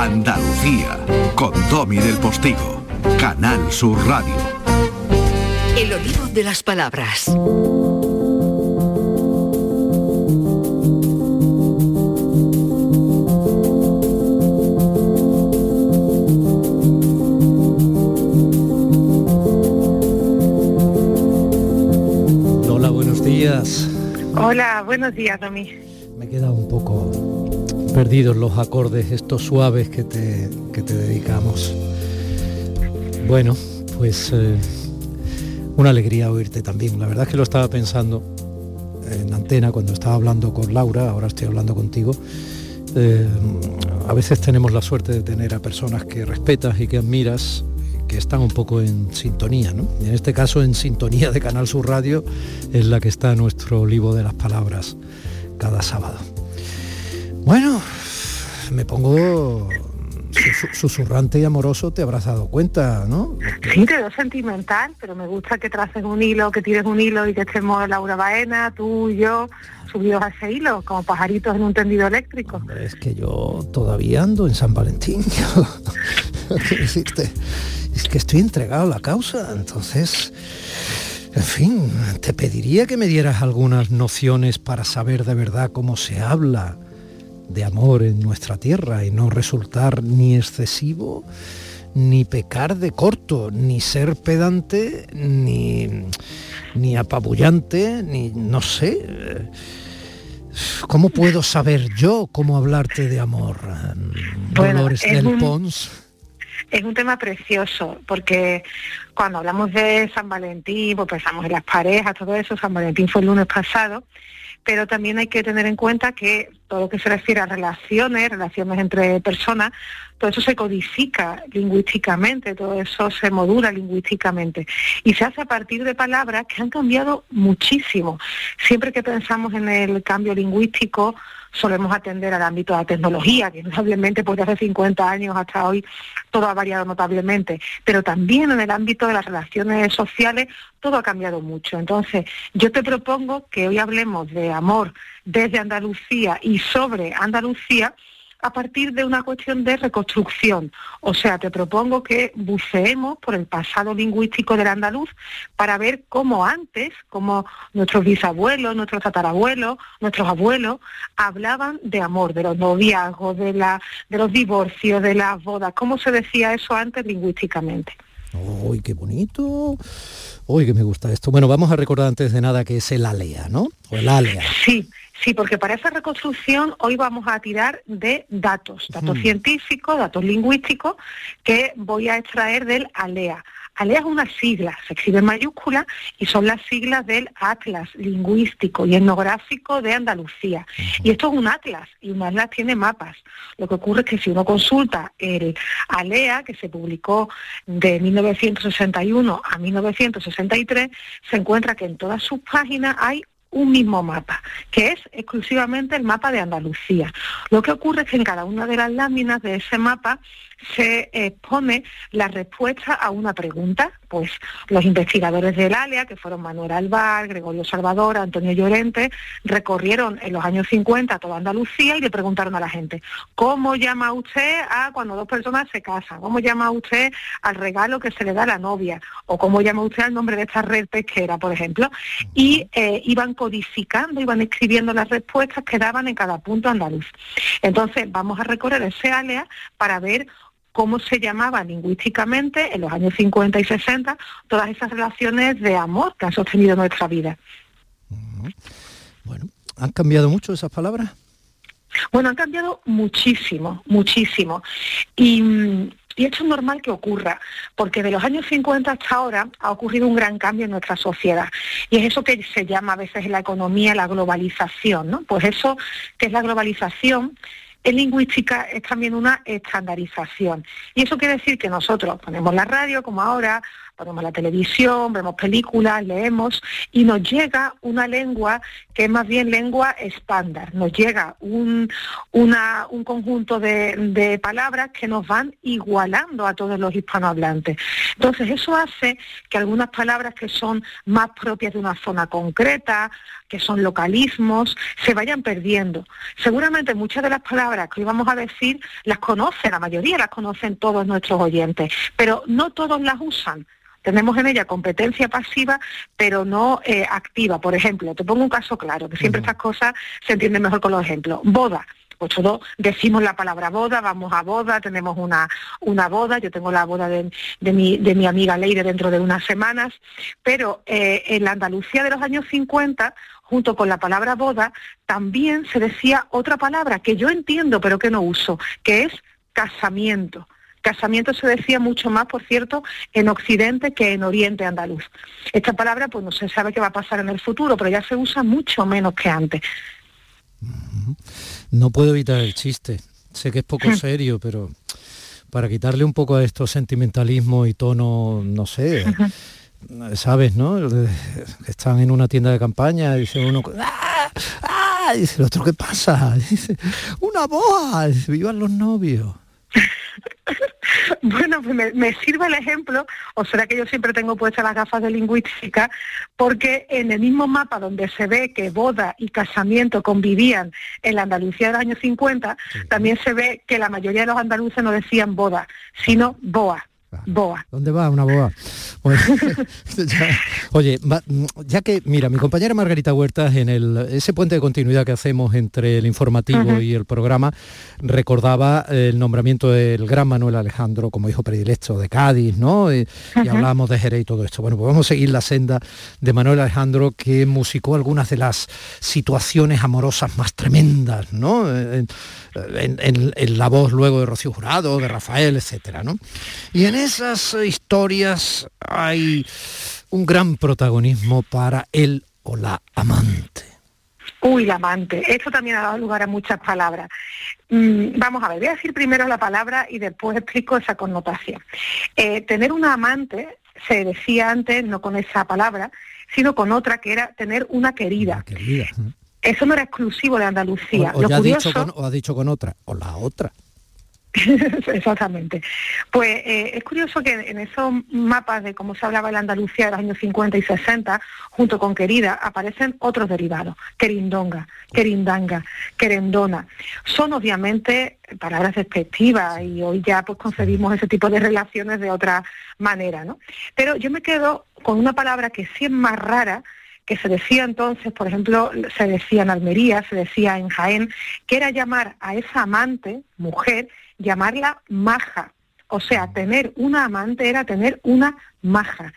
Andalucía con Domi del Postigo, Canal Sur Radio. El olivo de las palabras. Hola, buenos días. Hola, buenos días, Domi. Me he quedado un poco perdidos los acordes, estos suaves que te, que te dedicamos. Bueno, pues eh, una alegría oírte también. La verdad es que lo estaba pensando en antena cuando estaba hablando con Laura, ahora estoy hablando contigo. Eh, a veces tenemos la suerte de tener a personas que respetas y que admiras que están un poco en sintonía, ¿no? En este caso en sintonía de Canal Sur Radio es la que está nuestro libro de las palabras cada sábado. Bueno, me pongo susurrante y amoroso, te habrás dado cuenta, ¿no? Sí, te veo sentimental, pero me gusta que traces un hilo, que tires un hilo y que estemos Laura Baena, tú y yo, subidos a ese hilo, como pajaritos en un tendido eléctrico. Hombre, es que yo todavía ando en San Valentín. es que estoy entregado a la causa, entonces... En fin, te pediría que me dieras algunas nociones para saber de verdad cómo se habla de amor en nuestra tierra y no resultar ni excesivo, ni pecar de corto, ni ser pedante, ni, ni apabullante, ni no sé. ¿Cómo puedo saber yo cómo hablarte de amor? Dolores del un, Pons. Es un tema precioso, porque cuando hablamos de San Valentín, pues pensamos en las parejas, todo eso, San Valentín fue el lunes pasado, pero también hay que tener en cuenta que todo lo que se refiere a relaciones, relaciones entre personas, todo eso se codifica lingüísticamente, todo eso se modula lingüísticamente y se hace a partir de palabras que han cambiado muchísimo. Siempre que pensamos en el cambio lingüístico, solemos atender al ámbito de la tecnología, que notablemente pues de hace 50 años hasta hoy todo ha variado notablemente, pero también en el ámbito de las relaciones sociales todo ha cambiado mucho. Entonces, yo te propongo que hoy hablemos de amor desde Andalucía y sobre Andalucía, a partir de una cuestión de reconstrucción. O sea, te propongo que buceemos por el pasado lingüístico del andaluz para ver cómo antes, cómo nuestros bisabuelos, nuestros tatarabuelos, nuestros abuelos hablaban de amor, de los noviazgos, de, la, de los divorcios, de las bodas, cómo se decía eso antes lingüísticamente. ¡Uy, qué bonito! ¡Uy, que me gusta esto! Bueno, vamos a recordar antes de nada que es el ALEA, ¿no? O el ALEA. Sí, Sí, porque para esa reconstrucción hoy vamos a tirar de datos, datos científicos, datos lingüísticos, que voy a extraer del ALEA. ALEA es una sigla, se escribe en mayúscula y son las siglas del Atlas Lingüístico y Etnográfico de Andalucía. Y esto es un atlas y un atlas tiene mapas. Lo que ocurre es que si uno consulta el ALEA, que se publicó de 1961 a 1963, se encuentra que en todas sus páginas hay un mismo mapa, que es exclusivamente el mapa de Andalucía. Lo que ocurre es que en cada una de las láminas de ese mapa se expone la respuesta a una pregunta. Pues los investigadores del ALEA, que fueron Manuel Alvar, Gregorio Salvador, Antonio Llorente, recorrieron en los años 50 toda Andalucía y le preguntaron a la gente, ¿cómo llama usted a cuando dos personas se casan? ¿Cómo llama usted al regalo que se le da a la novia? ¿O cómo llama usted al nombre de esta red pesquera, por ejemplo? Y eh, iban codificando, iban escribiendo las respuestas que daban en cada punto andaluz. Entonces, vamos a recorrer ese ALEA para ver cómo se llamaba lingüísticamente en los años 50 y 60 todas esas relaciones de amor que han sostenido nuestra vida. Bueno, ¿han cambiado mucho esas palabras? Bueno, han cambiado muchísimo, muchísimo. Y, y esto es normal que ocurra, porque de los años 50 hasta ahora ha ocurrido un gran cambio en nuestra sociedad. Y es eso que se llama a veces en la economía la globalización, ¿no? Pues eso que es la globalización en lingüística es también una estandarización. Y eso quiere decir que nosotros ponemos la radio como ahora, ponemos la televisión, vemos películas, leemos y nos llega una lengua es más bien lengua estándar. Nos llega un, un conjunto de, de, palabras que nos van igualando a todos los hispanohablantes. Entonces eso hace que algunas palabras que son más propias de una zona concreta, que son localismos, se vayan perdiendo. Seguramente muchas de las palabras que hoy vamos a decir las conocen, la mayoría las conocen todos nuestros oyentes, pero no todos las usan. Tenemos en ella competencia pasiva, pero no eh, activa. Por ejemplo, te pongo un caso claro, que siempre estas cosas se entienden mejor con los ejemplos. Boda. Pues todos decimos la palabra boda, vamos a boda, tenemos una, una boda, yo tengo la boda de, mi, de mi amiga Leire dentro de unas semanas, pero eh, en la Andalucía de los años 50 junto con la palabra boda, también se decía otra palabra que yo entiendo pero que no uso, que es casamiento. Casamiento se decía mucho más, por cierto, en Occidente que en Oriente andaluz. Esta palabra, pues no se sabe qué va a pasar en el futuro, pero ya se usa mucho menos que antes. No puedo evitar el chiste. Sé que es poco serio, pero para quitarle un poco a estos sentimentalismo y tono, no sé, sabes, ¿no? Están en una tienda de campaña y dice uno, ¡ah! ¡ah! dice el otro, ¿qué pasa? dice, una boa, dice, vivan los novios. Bueno, pues me, sirve el ejemplo, o será que yo siempre tengo puestas las gafas de lingüística, porque en el mismo mapa donde se ve que boda y casamiento convivían en la Andalucía de los años 50, también se ve que la mayoría de los andaluces no decían boda, sino boa. Boa. ¿Dónde va una boa? oye, ya que, mira, mi compañera Margarita Huertas, en el, ese puente de continuidad que hacemos entre el informativo y el programa, recordaba el nombramiento del gran Manuel Alejandro como hijo predilecto de Cádiz, ¿no? Y, hablábamos de Jerez y todo esto. Bueno, pues vamos a seguir la senda de Manuel Alejandro que musicó algunas de las situaciones amorosas más tremendas, ¿no? En, la voz luego de Rocío Jurado, de Rafael, etcétera, ¿no? Y en esas historias hay un gran protagonismo para él o la amante. Uy, la amante. Esto también ha dado lugar a muchas palabras. Mm, vamos a ver, voy a decir primero la palabra y después explico esa connotación. Eh, tener una amante se decía antes no con esa palabra, sino con otra que era tener una querida. Eso no era exclusivo de Andalucía. O, Lo curioso, dicho con, o ha dicho con otra, o la otra. Exactamente. Pues eh, es curioso que en esos mapas de cómo se hablaba en la Andalucía de los años 50 y 60, junto con querida, aparecen otros derivados, querindonga, querindanga, querendona. Son obviamente palabras despectivas y hoy ya pues concebimos ese tipo de relaciones de otra manera, ¿no? Pero yo me quedo con una palabra que sí es más rara, que se decía entonces, por ejemplo, se decía en Almería, se decía en Jaén, que era llamar a esa amante, mujer, llamarla maja. O sea, tener una amante era tener una maja.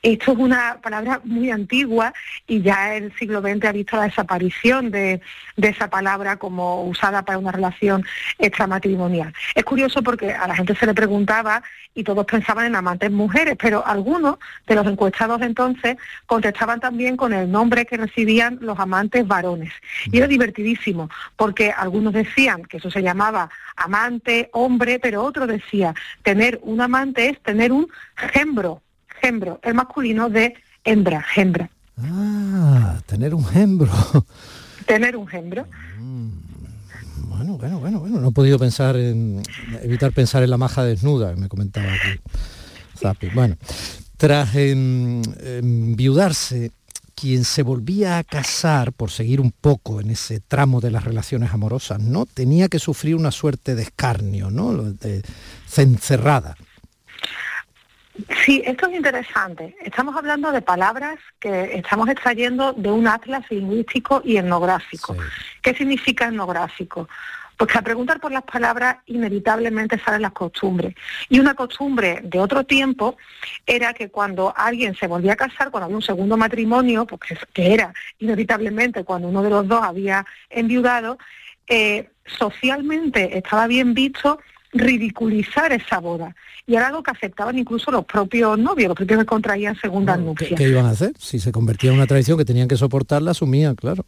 Esto es una palabra muy antigua y ya el siglo XX ha visto la desaparición de, esa palabra como usada para una relación extramatrimonial. Es curioso porque a la gente se le preguntaba y todos pensaban en amantes mujeres, pero algunos de los encuestados entonces contestaban también con el nombre que recibían los amantes varones. Y era divertidísimo porque algunos decían que eso se llamaba amante, hombre, pero otro decía, tener un amante es tener un gembro gembro, el masculino de hembra, hembra. Ah, tener un gembro. Tener un gembro. Mm, bueno, bueno, bueno, bueno. No he podido pensar en evitar pensar en la maja desnuda que me comentaba aquí. Bueno, tras enviudarse, quien se volvía a casar, por seguir un poco en ese tramo de las relaciones amorosas, ¿no? Tenía que sufrir una suerte de escarnio, ¿no? De cencerrada. Sí, esto es interesante. Estamos hablando de palabras que estamos extrayendo de un atlas lingüístico y etnográfico. ¿Qué significa etnográfico? Pues que al preguntar por las palabras inevitablemente salen las costumbres. Y una costumbre de otro tiempo era que cuando alguien se volvía a casar, cuando había un segundo matrimonio, pues que, era inevitablemente cuando uno de los dos había enviudado, eh, socialmente estaba bien visto ridiculizar esa boda. Y era algo que aceptaban incluso los propios novios, los propios que contraían segunda nupcia. ¿qué, iban a hacer? Si se convertía en una tradición que tenían que soportarla, asumían, claro.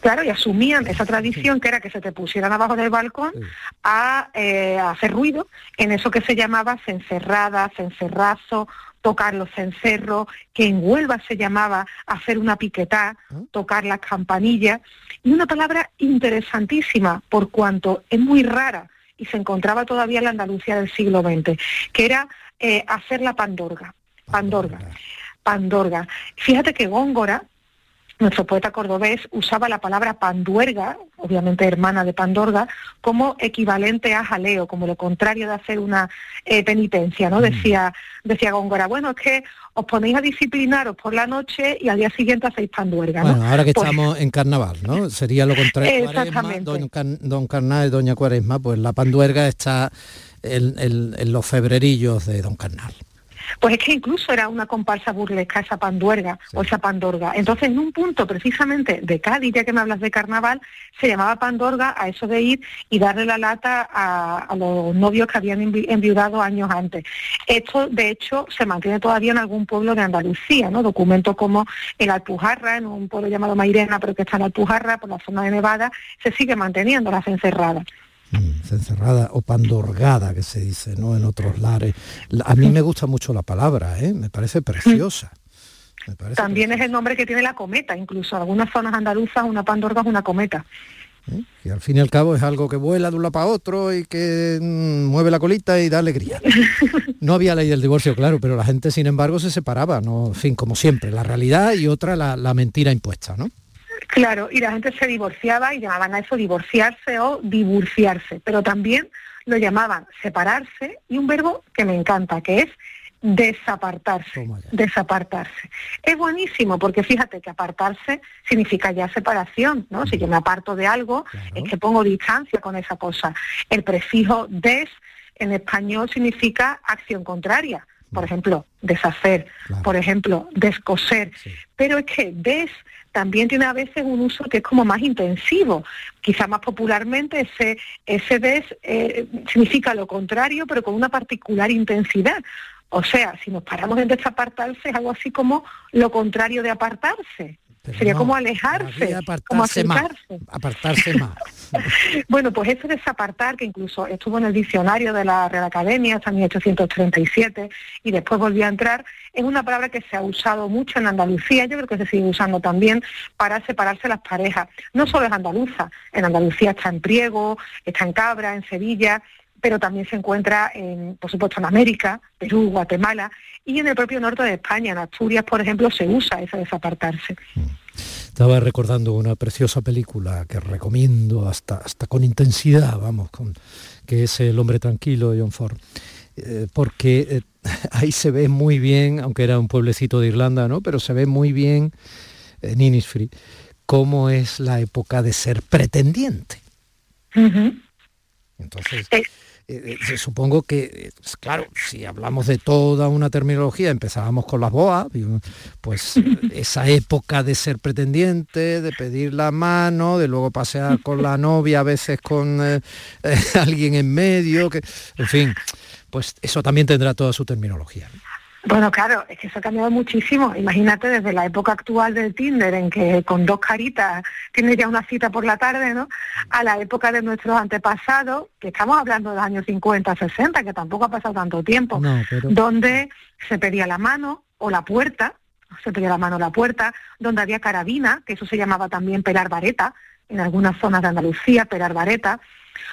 Claro, y asumían esa tradición que era que se te pusieran abajo del balcón eh, a, hacer ruido en eso que se llamaba cencerrada, cencerrazo, tocar los cencerros, que en Huelva se llamaba hacer una piquetá, ¿Ah? tocar las campanillas, y una palabra interesantísima por cuanto es muy rara y se encontraba todavía en la Andalucía del siglo XX, que era eh, hacer la pandorga. Pandorga. Pandorga. Fíjate que Góngora, nuestro poeta cordobés usaba la palabra panduerga, obviamente hermana de Pandorga, como equivalente a jaleo, como lo contrario de hacer una eh, penitencia, ¿no? Mm. Decía, decía Góngora, bueno, es que os ponéis a disciplinaros por la noche y al día siguiente hacéis panduerga, Bueno, ahora que pues estamos en carnaval, ¿no? Sería lo contrario. Exactamente. don, don Carnal y doña Cuaresma, pues la panduerga está en los febrerillos de don Carnal. Pues es que incluso era una comparsa burlesca esa panduerga o esa pandorga. Entonces, en un punto precisamente de Cádiz, ya que me hablas de carnaval, se llamaba pandorga a eso de ir y darle la lata a, los novios que habían enviudado años antes. Esto, de hecho, se mantiene todavía en algún pueblo de Andalucía, ¿no? Documentos como el Alpujarra, en un pueblo llamado Mairena, pero que está en Alpujarra, por la zona de Nevada, se sigue manteniendo las encerradas. Mm, encerrada o pandorgada que se dice no en otros lares. A mí me gusta mucho la palabra ¿eh? me parece preciosa. También es el nombre que tiene la cometa incluso en algunas zonas andaluzas una pandorga es una cometa. ¿Eh? y al fin y al cabo es algo que vuela de un lado para otro y que mm, mueve la colita y da alegría. No había ley del divorcio claro pero la gente sin embargo se separaba no en fin como siempre la realidad y otra la, la mentira impuesta no Claro, y la gente se divorciaba y llamaban a eso divorciarse o divorciarse, pero también lo llamaban separarse y un verbo que me encanta, que es desapartarse, desapartarse. Es buenísimo porque fíjate que apartarse significa ya separación, ¿no? Si yo me aparto de algo, es que pongo distancia con esa cosa. El prefijo des en español significa acción contraria. Por ejemplo, deshacer, por ejemplo, descoser. Pero es que des también tiene a veces un uso que es como más intensivo. Quizá más popularmente ese, ese des eh, significa lo contrario, pero con una particular intensidad. O sea, si nos paramos en desapartarse, es algo así como lo contrario de apartarse. Sería como alejarse, como acercarse. apartarse más. bueno, pues eso de desapartar, que incluso estuvo en el diccionario de la Real Academia hasta 1837 y después volvió a entrar, es una palabra que se ha usado mucho en Andalucía, yo creo que se sigue usando también para separarse las parejas. No solo es andaluza, en Andalucía está en Priego, está en Cabra, en Sevilla, pero también se encuentra, en, por supuesto, en América, Perú, Guatemala y en el propio norte de España. En Asturias, por ejemplo, se usa esa desapartarse. Estaba recordando una preciosa película que recomiendo hasta, hasta con intensidad, vamos, con, que es El hombre tranquilo de John Ford. Eh, porque eh, ahí se ve muy bien, aunque era un pueblecito de Irlanda, ¿no? Pero se ve muy bien en Innisfree cómo es la época de ser pretendiente. Entonces, eh, eh, eh, supongo que, pues, claro, si hablamos de toda una terminología, empezábamos con las boas, pues esa época de ser pretendiente, de pedir la mano, de luego pasear con la novia, a veces con alguien en medio, que, en fin, pues eso también tendrá toda su terminología. Bueno, claro, es que eso ha cambiado muchísimo. Imagínate desde la época actual del Tinder, en que con dos caritas tienes ya una cita por la tarde, ¿no? A la época de nuestros antepasados, que estamos hablando de los años 50, 60, que tampoco ha pasado tanto tiempo, donde se pedía la mano o la puerta, se pedía la mano o la puerta, donde había carabina, que eso se llamaba también pelar vareta, en algunas zonas de Andalucía, pelar vareta,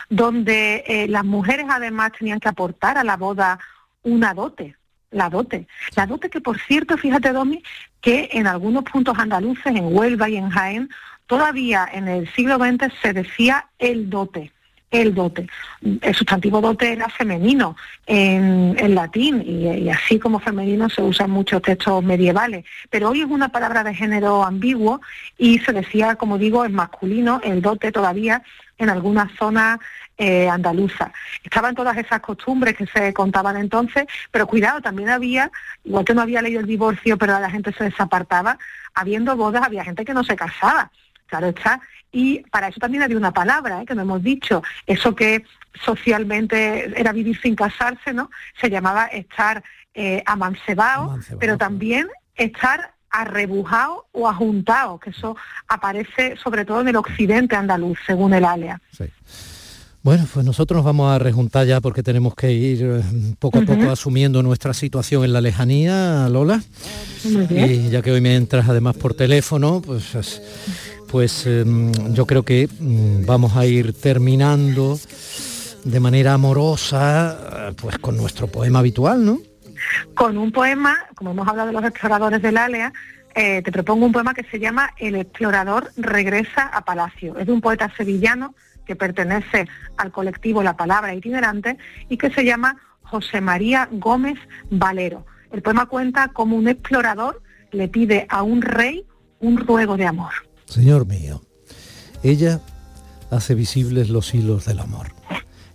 donde eh, las mujeres además tenían que aportar a la boda una dote, la dote. La dote que, por cierto, fíjate, Domi, que en algunos puntos andaluces, en Huelva y en Jaén, todavía en el siglo XX se decía el dote el dote. El sustantivo dote era femenino en, latín y, así como femenino se usa en muchos textos medievales, pero hoy es una palabra de género ambiguo y se decía, como digo, en masculino, el dote todavía en algunas zonas eh, andaluza. Estaban todas esas costumbres que se contaban entonces, pero cuidado, también había, igual que no había leído el divorcio, pero la gente se desapartaba, habiendo bodas había gente que no se casaba. Claro está. Y para eso también había una palabra, ¿eh? que no hemos dicho, eso que socialmente era vivir sin casarse, ¿no? Se llamaba estar eh, amancebado, pero también estar arrebujado o ajuntado, que eso aparece sobre todo en el occidente andaluz, según el ALEA. Bueno, pues nosotros nos vamos a rejuntar ya porque tenemos que ir eh, poco a poco asumiendo nuestra situación en la lejanía, Lola. Y ya que hoy me entras además por teléfono, pues, pues em, yo creo que mm, vamos a ir terminando de manera amorosa, pues con nuestro poema habitual, ¿no? Con un poema, como hemos hablado de los exploradores del Alea, eh, te propongo un poema que se llama El explorador regresa a Palacio. Es de un poeta sevillano que pertenece al colectivo La Palabra Itinerante y que se llama José María Gómez Valero. El poema cuenta cómo un explorador le pide a un rey un ruego de amor. Señor mío, ella hace visibles los hilos del amor.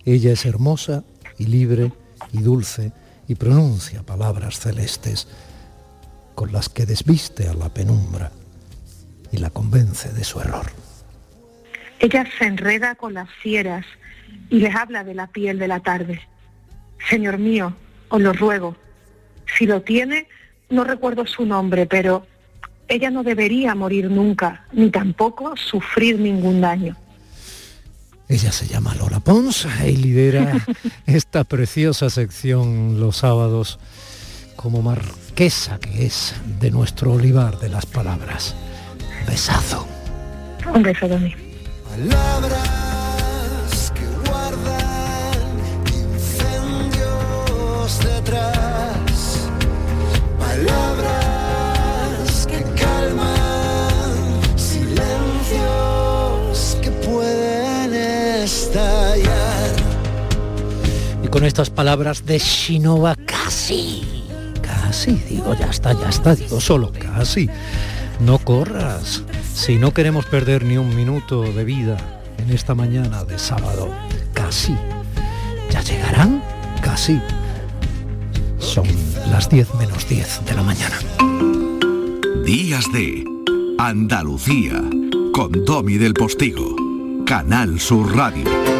Ella es hermosa y libre y dulce y pronuncia palabras celestes con las que desviste a la penumbra y la convence de su error. Ella se enreda con las fieras y les habla de la piel de la tarde. Señor mío, os lo ruego, si lo tiene, no recuerdo su nombre, pero ella no debería morir nunca, ni tampoco sufrir ningún daño. Ella se llama Lola Pons y lidera esta preciosa sección los sábados como marquesa que es de nuestro olivar de las palabras. Besazo. Un beso, Dani. Palabras que guardan incendios detrás. Palabras que calman silencios que pueden estallar. Y con estas palabras de Shinova casi, casi, digo, ya está, ya está, digo solo casi. No corras, si no queremos perder ni un minuto de vida en esta mañana de sábado, casi. ¿Ya llegarán? Casi. Son las 10 menos 10 de la mañana. Días de Andalucía con Domi del Postigo, Canal Sur Radio.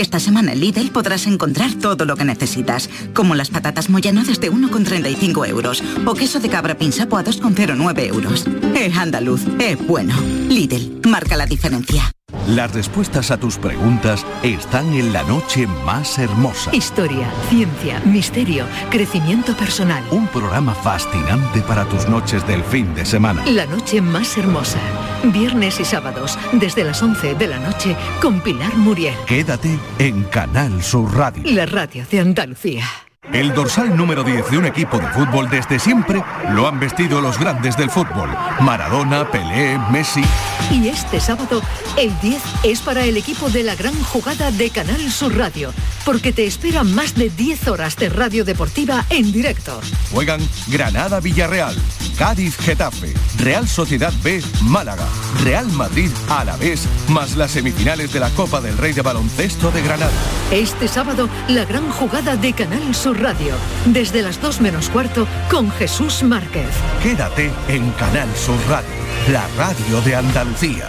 Esta semana en Lidl podrás encontrar todo lo que necesitas, como las patatas moyano desde 1,35 euros o queso de cabra pinsapo a 2,09 euros. Es andaluz, es bueno. Lidl, marca la diferencia. Las respuestas a tus preguntas están en la noche más hermosa. Historia, ciencia, misterio, crecimiento personal. Un programa fascinante para tus noches del fin de semana. La noche más hermosa. Viernes y sábados, desde las 11 de la noche, con Pilar Muriel. Quédate en Canal Sur Radio. La radio de Andalucía. El dorsal número 10 de un equipo de fútbol desde siempre lo han vestido los grandes del fútbol. Maradona, Pelé, Messi. Y este sábado, el 10 es para el equipo de la gran jugada de Canal Sur Radio, porque te esperan más de 10 horas de radio deportiva en directo. Juegan Granada Villarreal, Cádiz Getafe, Real Sociedad B Málaga, Real Madrid Alavés, más las semifinales de la Copa del Rey de Baloncesto de Granada. Este sábado, la gran jugada de Canal Sur Radio, desde las 2 menos cuarto, con Jesús Márquez. Quédate en Canal Sur Radio, la radio de Andalucía.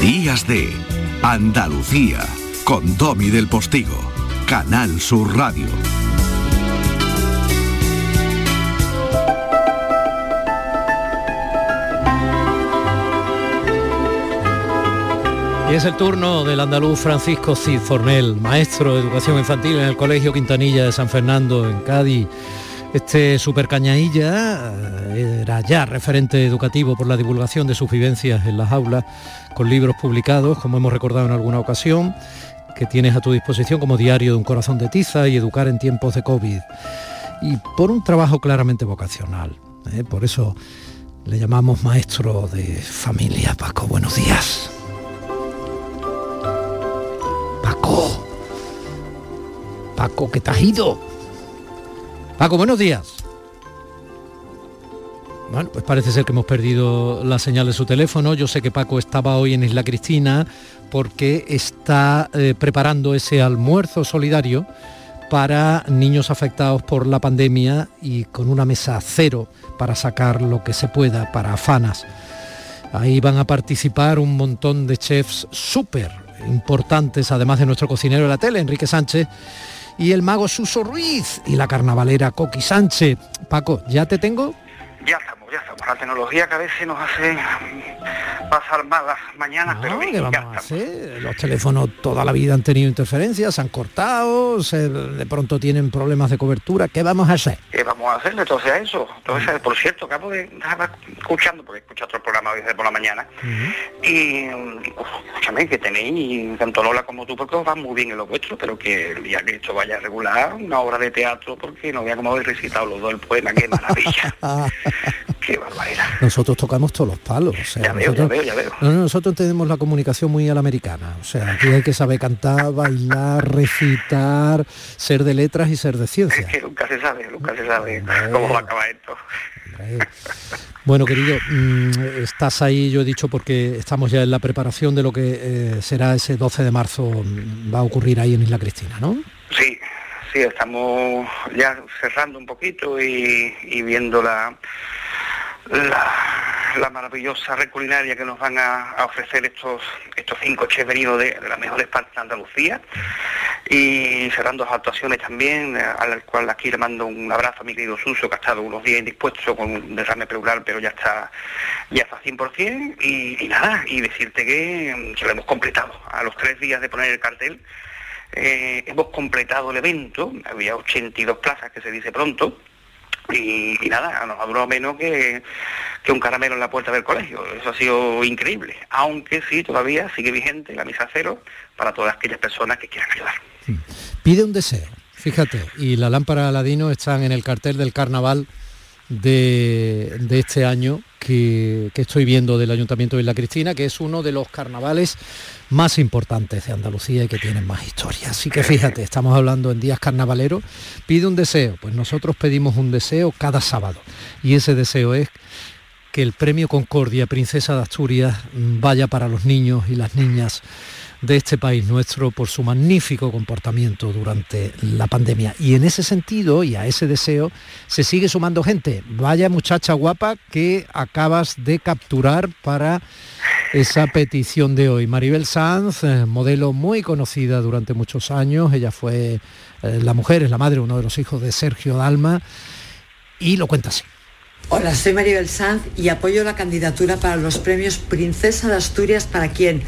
Días de Andalucía, con Domi del Postigo, Canal Sur Radio. Y es el turno del andaluz Francisco Cid Fornel, maestro de educación infantil en el Colegio Quintanilla de San Fernando en Cádiz. Este super cañailla eh, era ya referente educativo por la divulgación de sus vivencias en las aulas, con libros publicados, como hemos recordado en alguna ocasión, que tienes a tu disposición como diario de un corazón de tiza y educar en tiempos de COVID. Y por un trabajo claramente vocacional. ¿eh? Por eso le llamamos maestro de familia. Paco, buenos días. Paco. Paco, que te has ido. Paco, buenos días. Bueno, pues parece ser que hemos perdido la señal de su teléfono. Yo sé que Paco estaba hoy en Isla Cristina porque está eh, preparando ese almuerzo solidario para niños afectados por la pandemia y con una mesa cero para sacar lo que se pueda para fanas. Ahí van a participar un montón de chefs súper importantes, además de nuestro cocinero de la tele, Enrique Sánchez, y el mago Suso Ruiz y la carnavalera Coqui Sánchez. Paco, ¿ya te tengo? Ya estamos, ya estamos. La tecnología que a veces nos hace pasar malas mañanas, pero bien, ¿Qué ya vamos a estamos. hacer? Los teléfonos toda la vida han tenido interferencias, se han cortado, se- de pronto tienen problemas de cobertura. ¿Qué vamos a hacer? ¿Qué vamos a hacer entonces a eso? Entonces, por cierto, acabo de estaba escuchando, porque escucho otro programa hoy desde por la mañana, y mm, uf, escúchame, que tenéis tanto Lola como tú, porque os va muy bien en lo vuestro, pero que el día que esto vaya a regular, una obra de teatro, porque no vea cómo habéis recitado los dos el poema, qué maravilla, qué barbaridad. Nosotros tocamos todos los palos. o sea, Ya veo, ya nosotros, veo, ya veo. No, no, nosotros tenemos la comunicación muy a la americana. O sea, aquí hay que saber cantar, bailar, recitar, ser de letras y ser de ciencia. Que nunca se sabe, nunca se sabe cómo va a acabar esto. Bueno, querido, mm, estás ahí, yo he dicho, porque estamos ya en la preparación de lo que eh, será ese 12 de marzo, mm, va a ocurrir ahí en Isla Cristina, ¿no? Sí, sí, estamos ya cerrando un poquito y, y viendo la, la, la maravillosa red culinaria que nos van a, ofrecer estos estos cinco chefs venidos de, de las mejores partes de Andalucía. Y cerrando las actuaciones también, al cual aquí le mando un abrazo a mi querido Suso, que ha estado unos días indispuesto con un derrame pleural, pero ya está ya está 100% y, y nada, y decirte que, que lo hemos completado. A los tres días de poner el cartel, eh, hemos completado el evento, había 82 plazas que se dice pronto, y, y nada, nos ha menos que, que un caramelo en la puerta del colegio. Eso ha sido increíble, aunque sí, todavía sigue vigente la misa cero para todas aquellas personas que quieran ayudar. Pide un deseo, fíjate, y la lámpara Aladino están en el cartel del carnaval de, este año que, estoy viendo del Ayuntamiento de Isla Cristina, que es uno de los carnavales más importantes de Andalucía y que tienen más historia. Así que fíjate, estamos hablando en días carnavaleros. Pide un deseo, pues nosotros pedimos un deseo cada sábado. Y ese deseo es que el premio Concordia Princesa de Asturias vaya para los niños y las niñas de este país nuestro por su magnífico comportamiento durante la pandemia. Y en ese sentido y a ese deseo se sigue sumando gente. Vaya muchacha guapa que acabas de capturar para esa petición de hoy. Maribel Sanz, eh, modelo muy conocida durante muchos años, ella fue eh, la mujer, es la madre, uno de los hijos de Sergio Dalma, y lo cuenta así. Hola, soy Maribel Sanz y apoyo la candidatura para los premios Princesa de Asturias. ¿Para quién?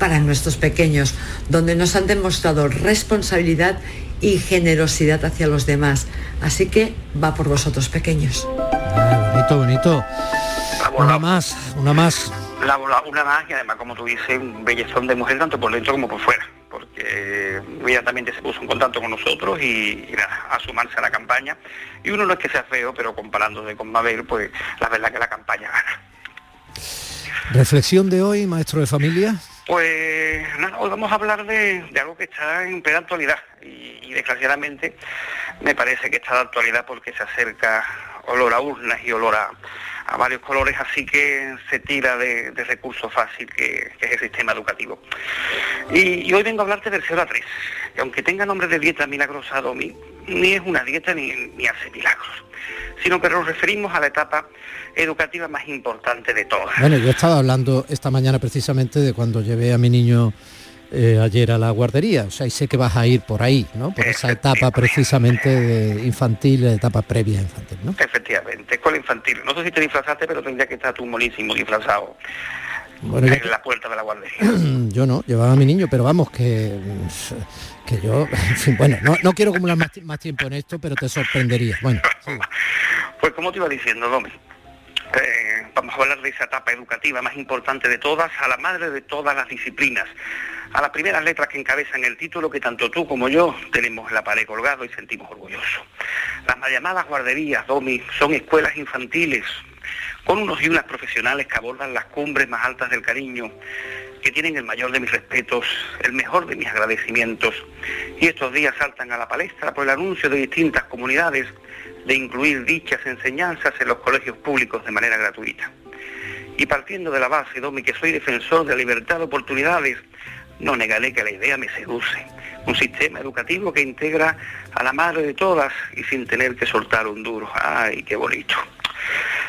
Para nuestros pequeños, donde nos han demostrado responsabilidad y generosidad hacia los demás. Así que va por vosotros pequeños. Ah, bonito, bonito. Una más, una más. una más y además, como tú dices, un bellezón de mujer tanto por dentro como por fuera, porque inmediatamente se puso en contacto con nosotros y, nada, a sumarse a la campaña. Y uno no es que sea feo, pero comparándose con Mabel, pues la verdad que la campaña gana. Reflexión de hoy, maestro de familia. Pues nada, hoy vamos a hablar de, algo que está en plena actualidad y, desgraciadamente me parece que está de actualidad porque se acerca olor a urnas y olor a, varios colores, así que se tira de, recurso fácil que, es el sistema educativo. Y, hoy vengo a hablarte del 0 a 3, que aunque tenga nombre de dieta milagrosa Domi, ni es una dieta ni, ni hace milagros, sino que nos referimos a la etapa educativa más importante de todas. Bueno, yo estaba hablando esta mañana precisamente de cuando llevé a mi niño eh, ayer a la guardería, o sea, y sé que vas a ir por ahí, ¿no? Por esa etapa precisamente de infantil, etapa previa infantil, ¿no? Efectivamente, escuela infantil. No sé si te disfrazaste, pero tendría que estar tú monísimo disfrazado. en la puerta de la guardería. Yo no, llevaba a mi niño, pero vamos, que, que yo, bueno, no, quiero acumular más, más, tiempo en esto, pero te sorprendería. Bueno, Pues como te iba diciendo, eh, vamos a hablar de esa etapa educativa más importante de todas, a la madre de todas las disciplinas, a las primeras letras que encabezan el título que tanto tú como yo tenemos en la pared colgado y sentimos orgullosos. Las mal llamadas guarderías, DOMI, son escuelas infantiles con unos y unas profesionales que abordan las cumbres más altas del cariño, que tienen el mayor de mis respetos, el mejor de mis agradecimientos, y estos días saltan a la palestra por el anuncio de distintas comunidades de incluir dichas enseñanzas en los colegios públicos de manera gratuita. Y partiendo de la base, Domi, que soy defensor de la libertad de oportunidades, no negaré que la idea me seduce. Un sistema educativo que integra a la madre de todas y sin tener que soltar un duro. ¡Ay, qué bonito!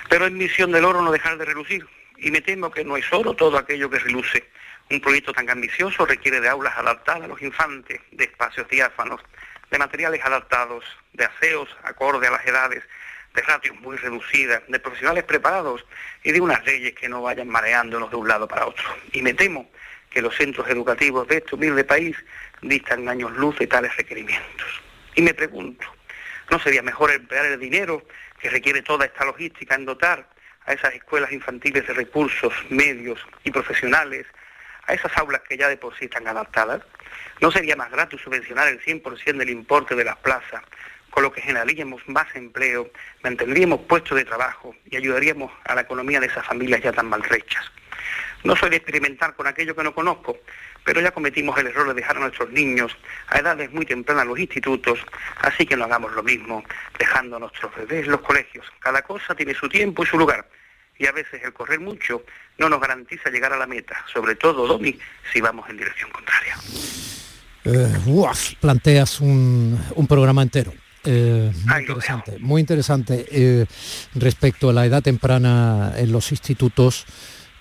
Pero es misión del oro no dejar de relucir. Y me temo que no es oro todo aquello que reluce. Un proyecto tan ambicioso requiere de aulas adaptadas a los infantes, de espacios diáfanos, de materiales adaptados, de aseos acorde a las edades, de ratios muy reducidas, de profesionales preparados y de unas leyes que no vayan mareándonos de un lado para otro. Y me temo que los centros educativos de este humilde país distan años luz de tales requerimientos. Y me pregunto, ¿no sería mejor emplear el dinero que requiere toda esta logística en dotar a esas escuelas infantiles de recursos, medios y profesionales, a esas aulas que ya de por sí están adaptadas? ¿No sería más grato subvencionar el 100% del importe de las plazas, con lo que generaríamos más empleo, mantendríamos puestos de trabajo y ayudaríamos a la economía de esas familias ya tan maltrechas? No soy de experimentar con aquello que no conozco, pero ya cometimos el error de dejar a nuestros niños a edades muy tempranas en los institutos, así que no hagamos lo mismo, dejando a nuestros bebés en los colegios. Cada cosa tiene su tiempo y su lugar, y a veces el correr mucho no nos garantiza llegar a la meta, sobre todo, Domi, si vamos en dirección contraria. Eh, planteas un, programa entero. Eh, muy, interesante, muy interesante, eh, respecto a la edad temprana en los institutos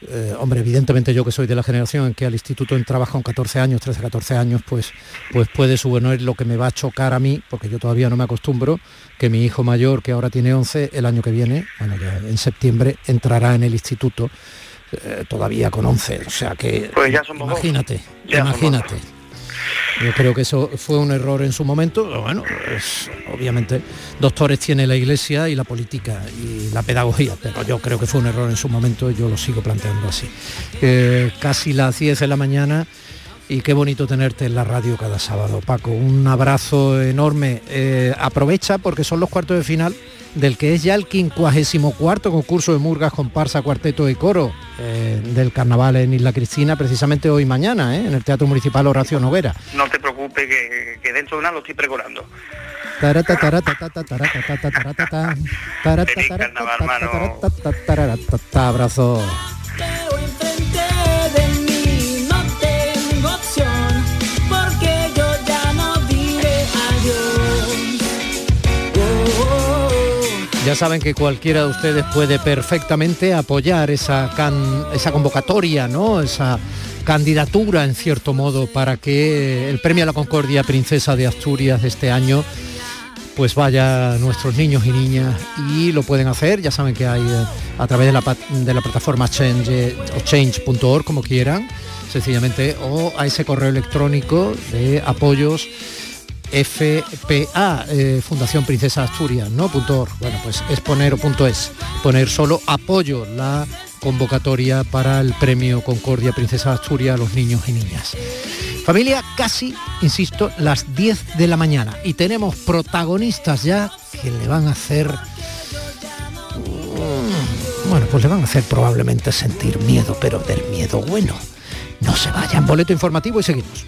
eh, hombre, evidentemente yo que soy de la generación en que al instituto entraba con 14 años, 13, 14 años, pues, pues puede suponer lo que me va a chocar a mí, porque yo todavía no me acostumbro, que mi hijo mayor, que ahora tiene 11, el año que viene, bueno, ya en septiembre, entrará en el instituto eh, todavía con 11. O sea que, pues imagínate, imagínate. Yo creo que eso fue un error en su momento. Bueno, obviamente doctores tiene la iglesia y la política y la pedagogía, pero yo creo que fue un error en su momento yo lo sigo planteando así. Eh, casi las 10 de la mañana y qué bonito tenerte en la radio cada sábado, Paco. Un abrazo enorme. Eh, aprovecha porque son los cuartos de final del que es ya el 54 concurso de murgas, comparsa, cuarteto y coro eh, del carnaval en Isla Cristina, precisamente hoy mañana, ¿eh? en el Teatro Municipal Horacio Noguera. No te preocupes, que, dentro de nada lo estoy pregonando. Abrazo. Ya saben que cualquiera de ustedes puede perfectamente apoyar esa, esa convocatoria, ¿no? Esa candidatura, en cierto modo, para que el Premio a la Concordia Princesa de Asturias de este año pues vaya nuestros niños y niñas y lo pueden hacer, ya saben que hay eh, a través de la, de la plataforma change o change.org como quieran, sencillamente, o a ese correo electrónico de apoyos FPA, eh, Fundación Princesa Asturias, ¿no? Punto Bueno, pues es poner punto es, poner solo apoyo la convocatoria para el premio Concordia Princesa Asturias a los niños y niñas. Familia, casi, insisto, las 10 de la mañana y tenemos protagonistas ya que le van a hacer... Mm, bueno, pues le van a hacer probablemente sentir miedo, pero del miedo bueno. No se vayan, boleto informativo y seguimos.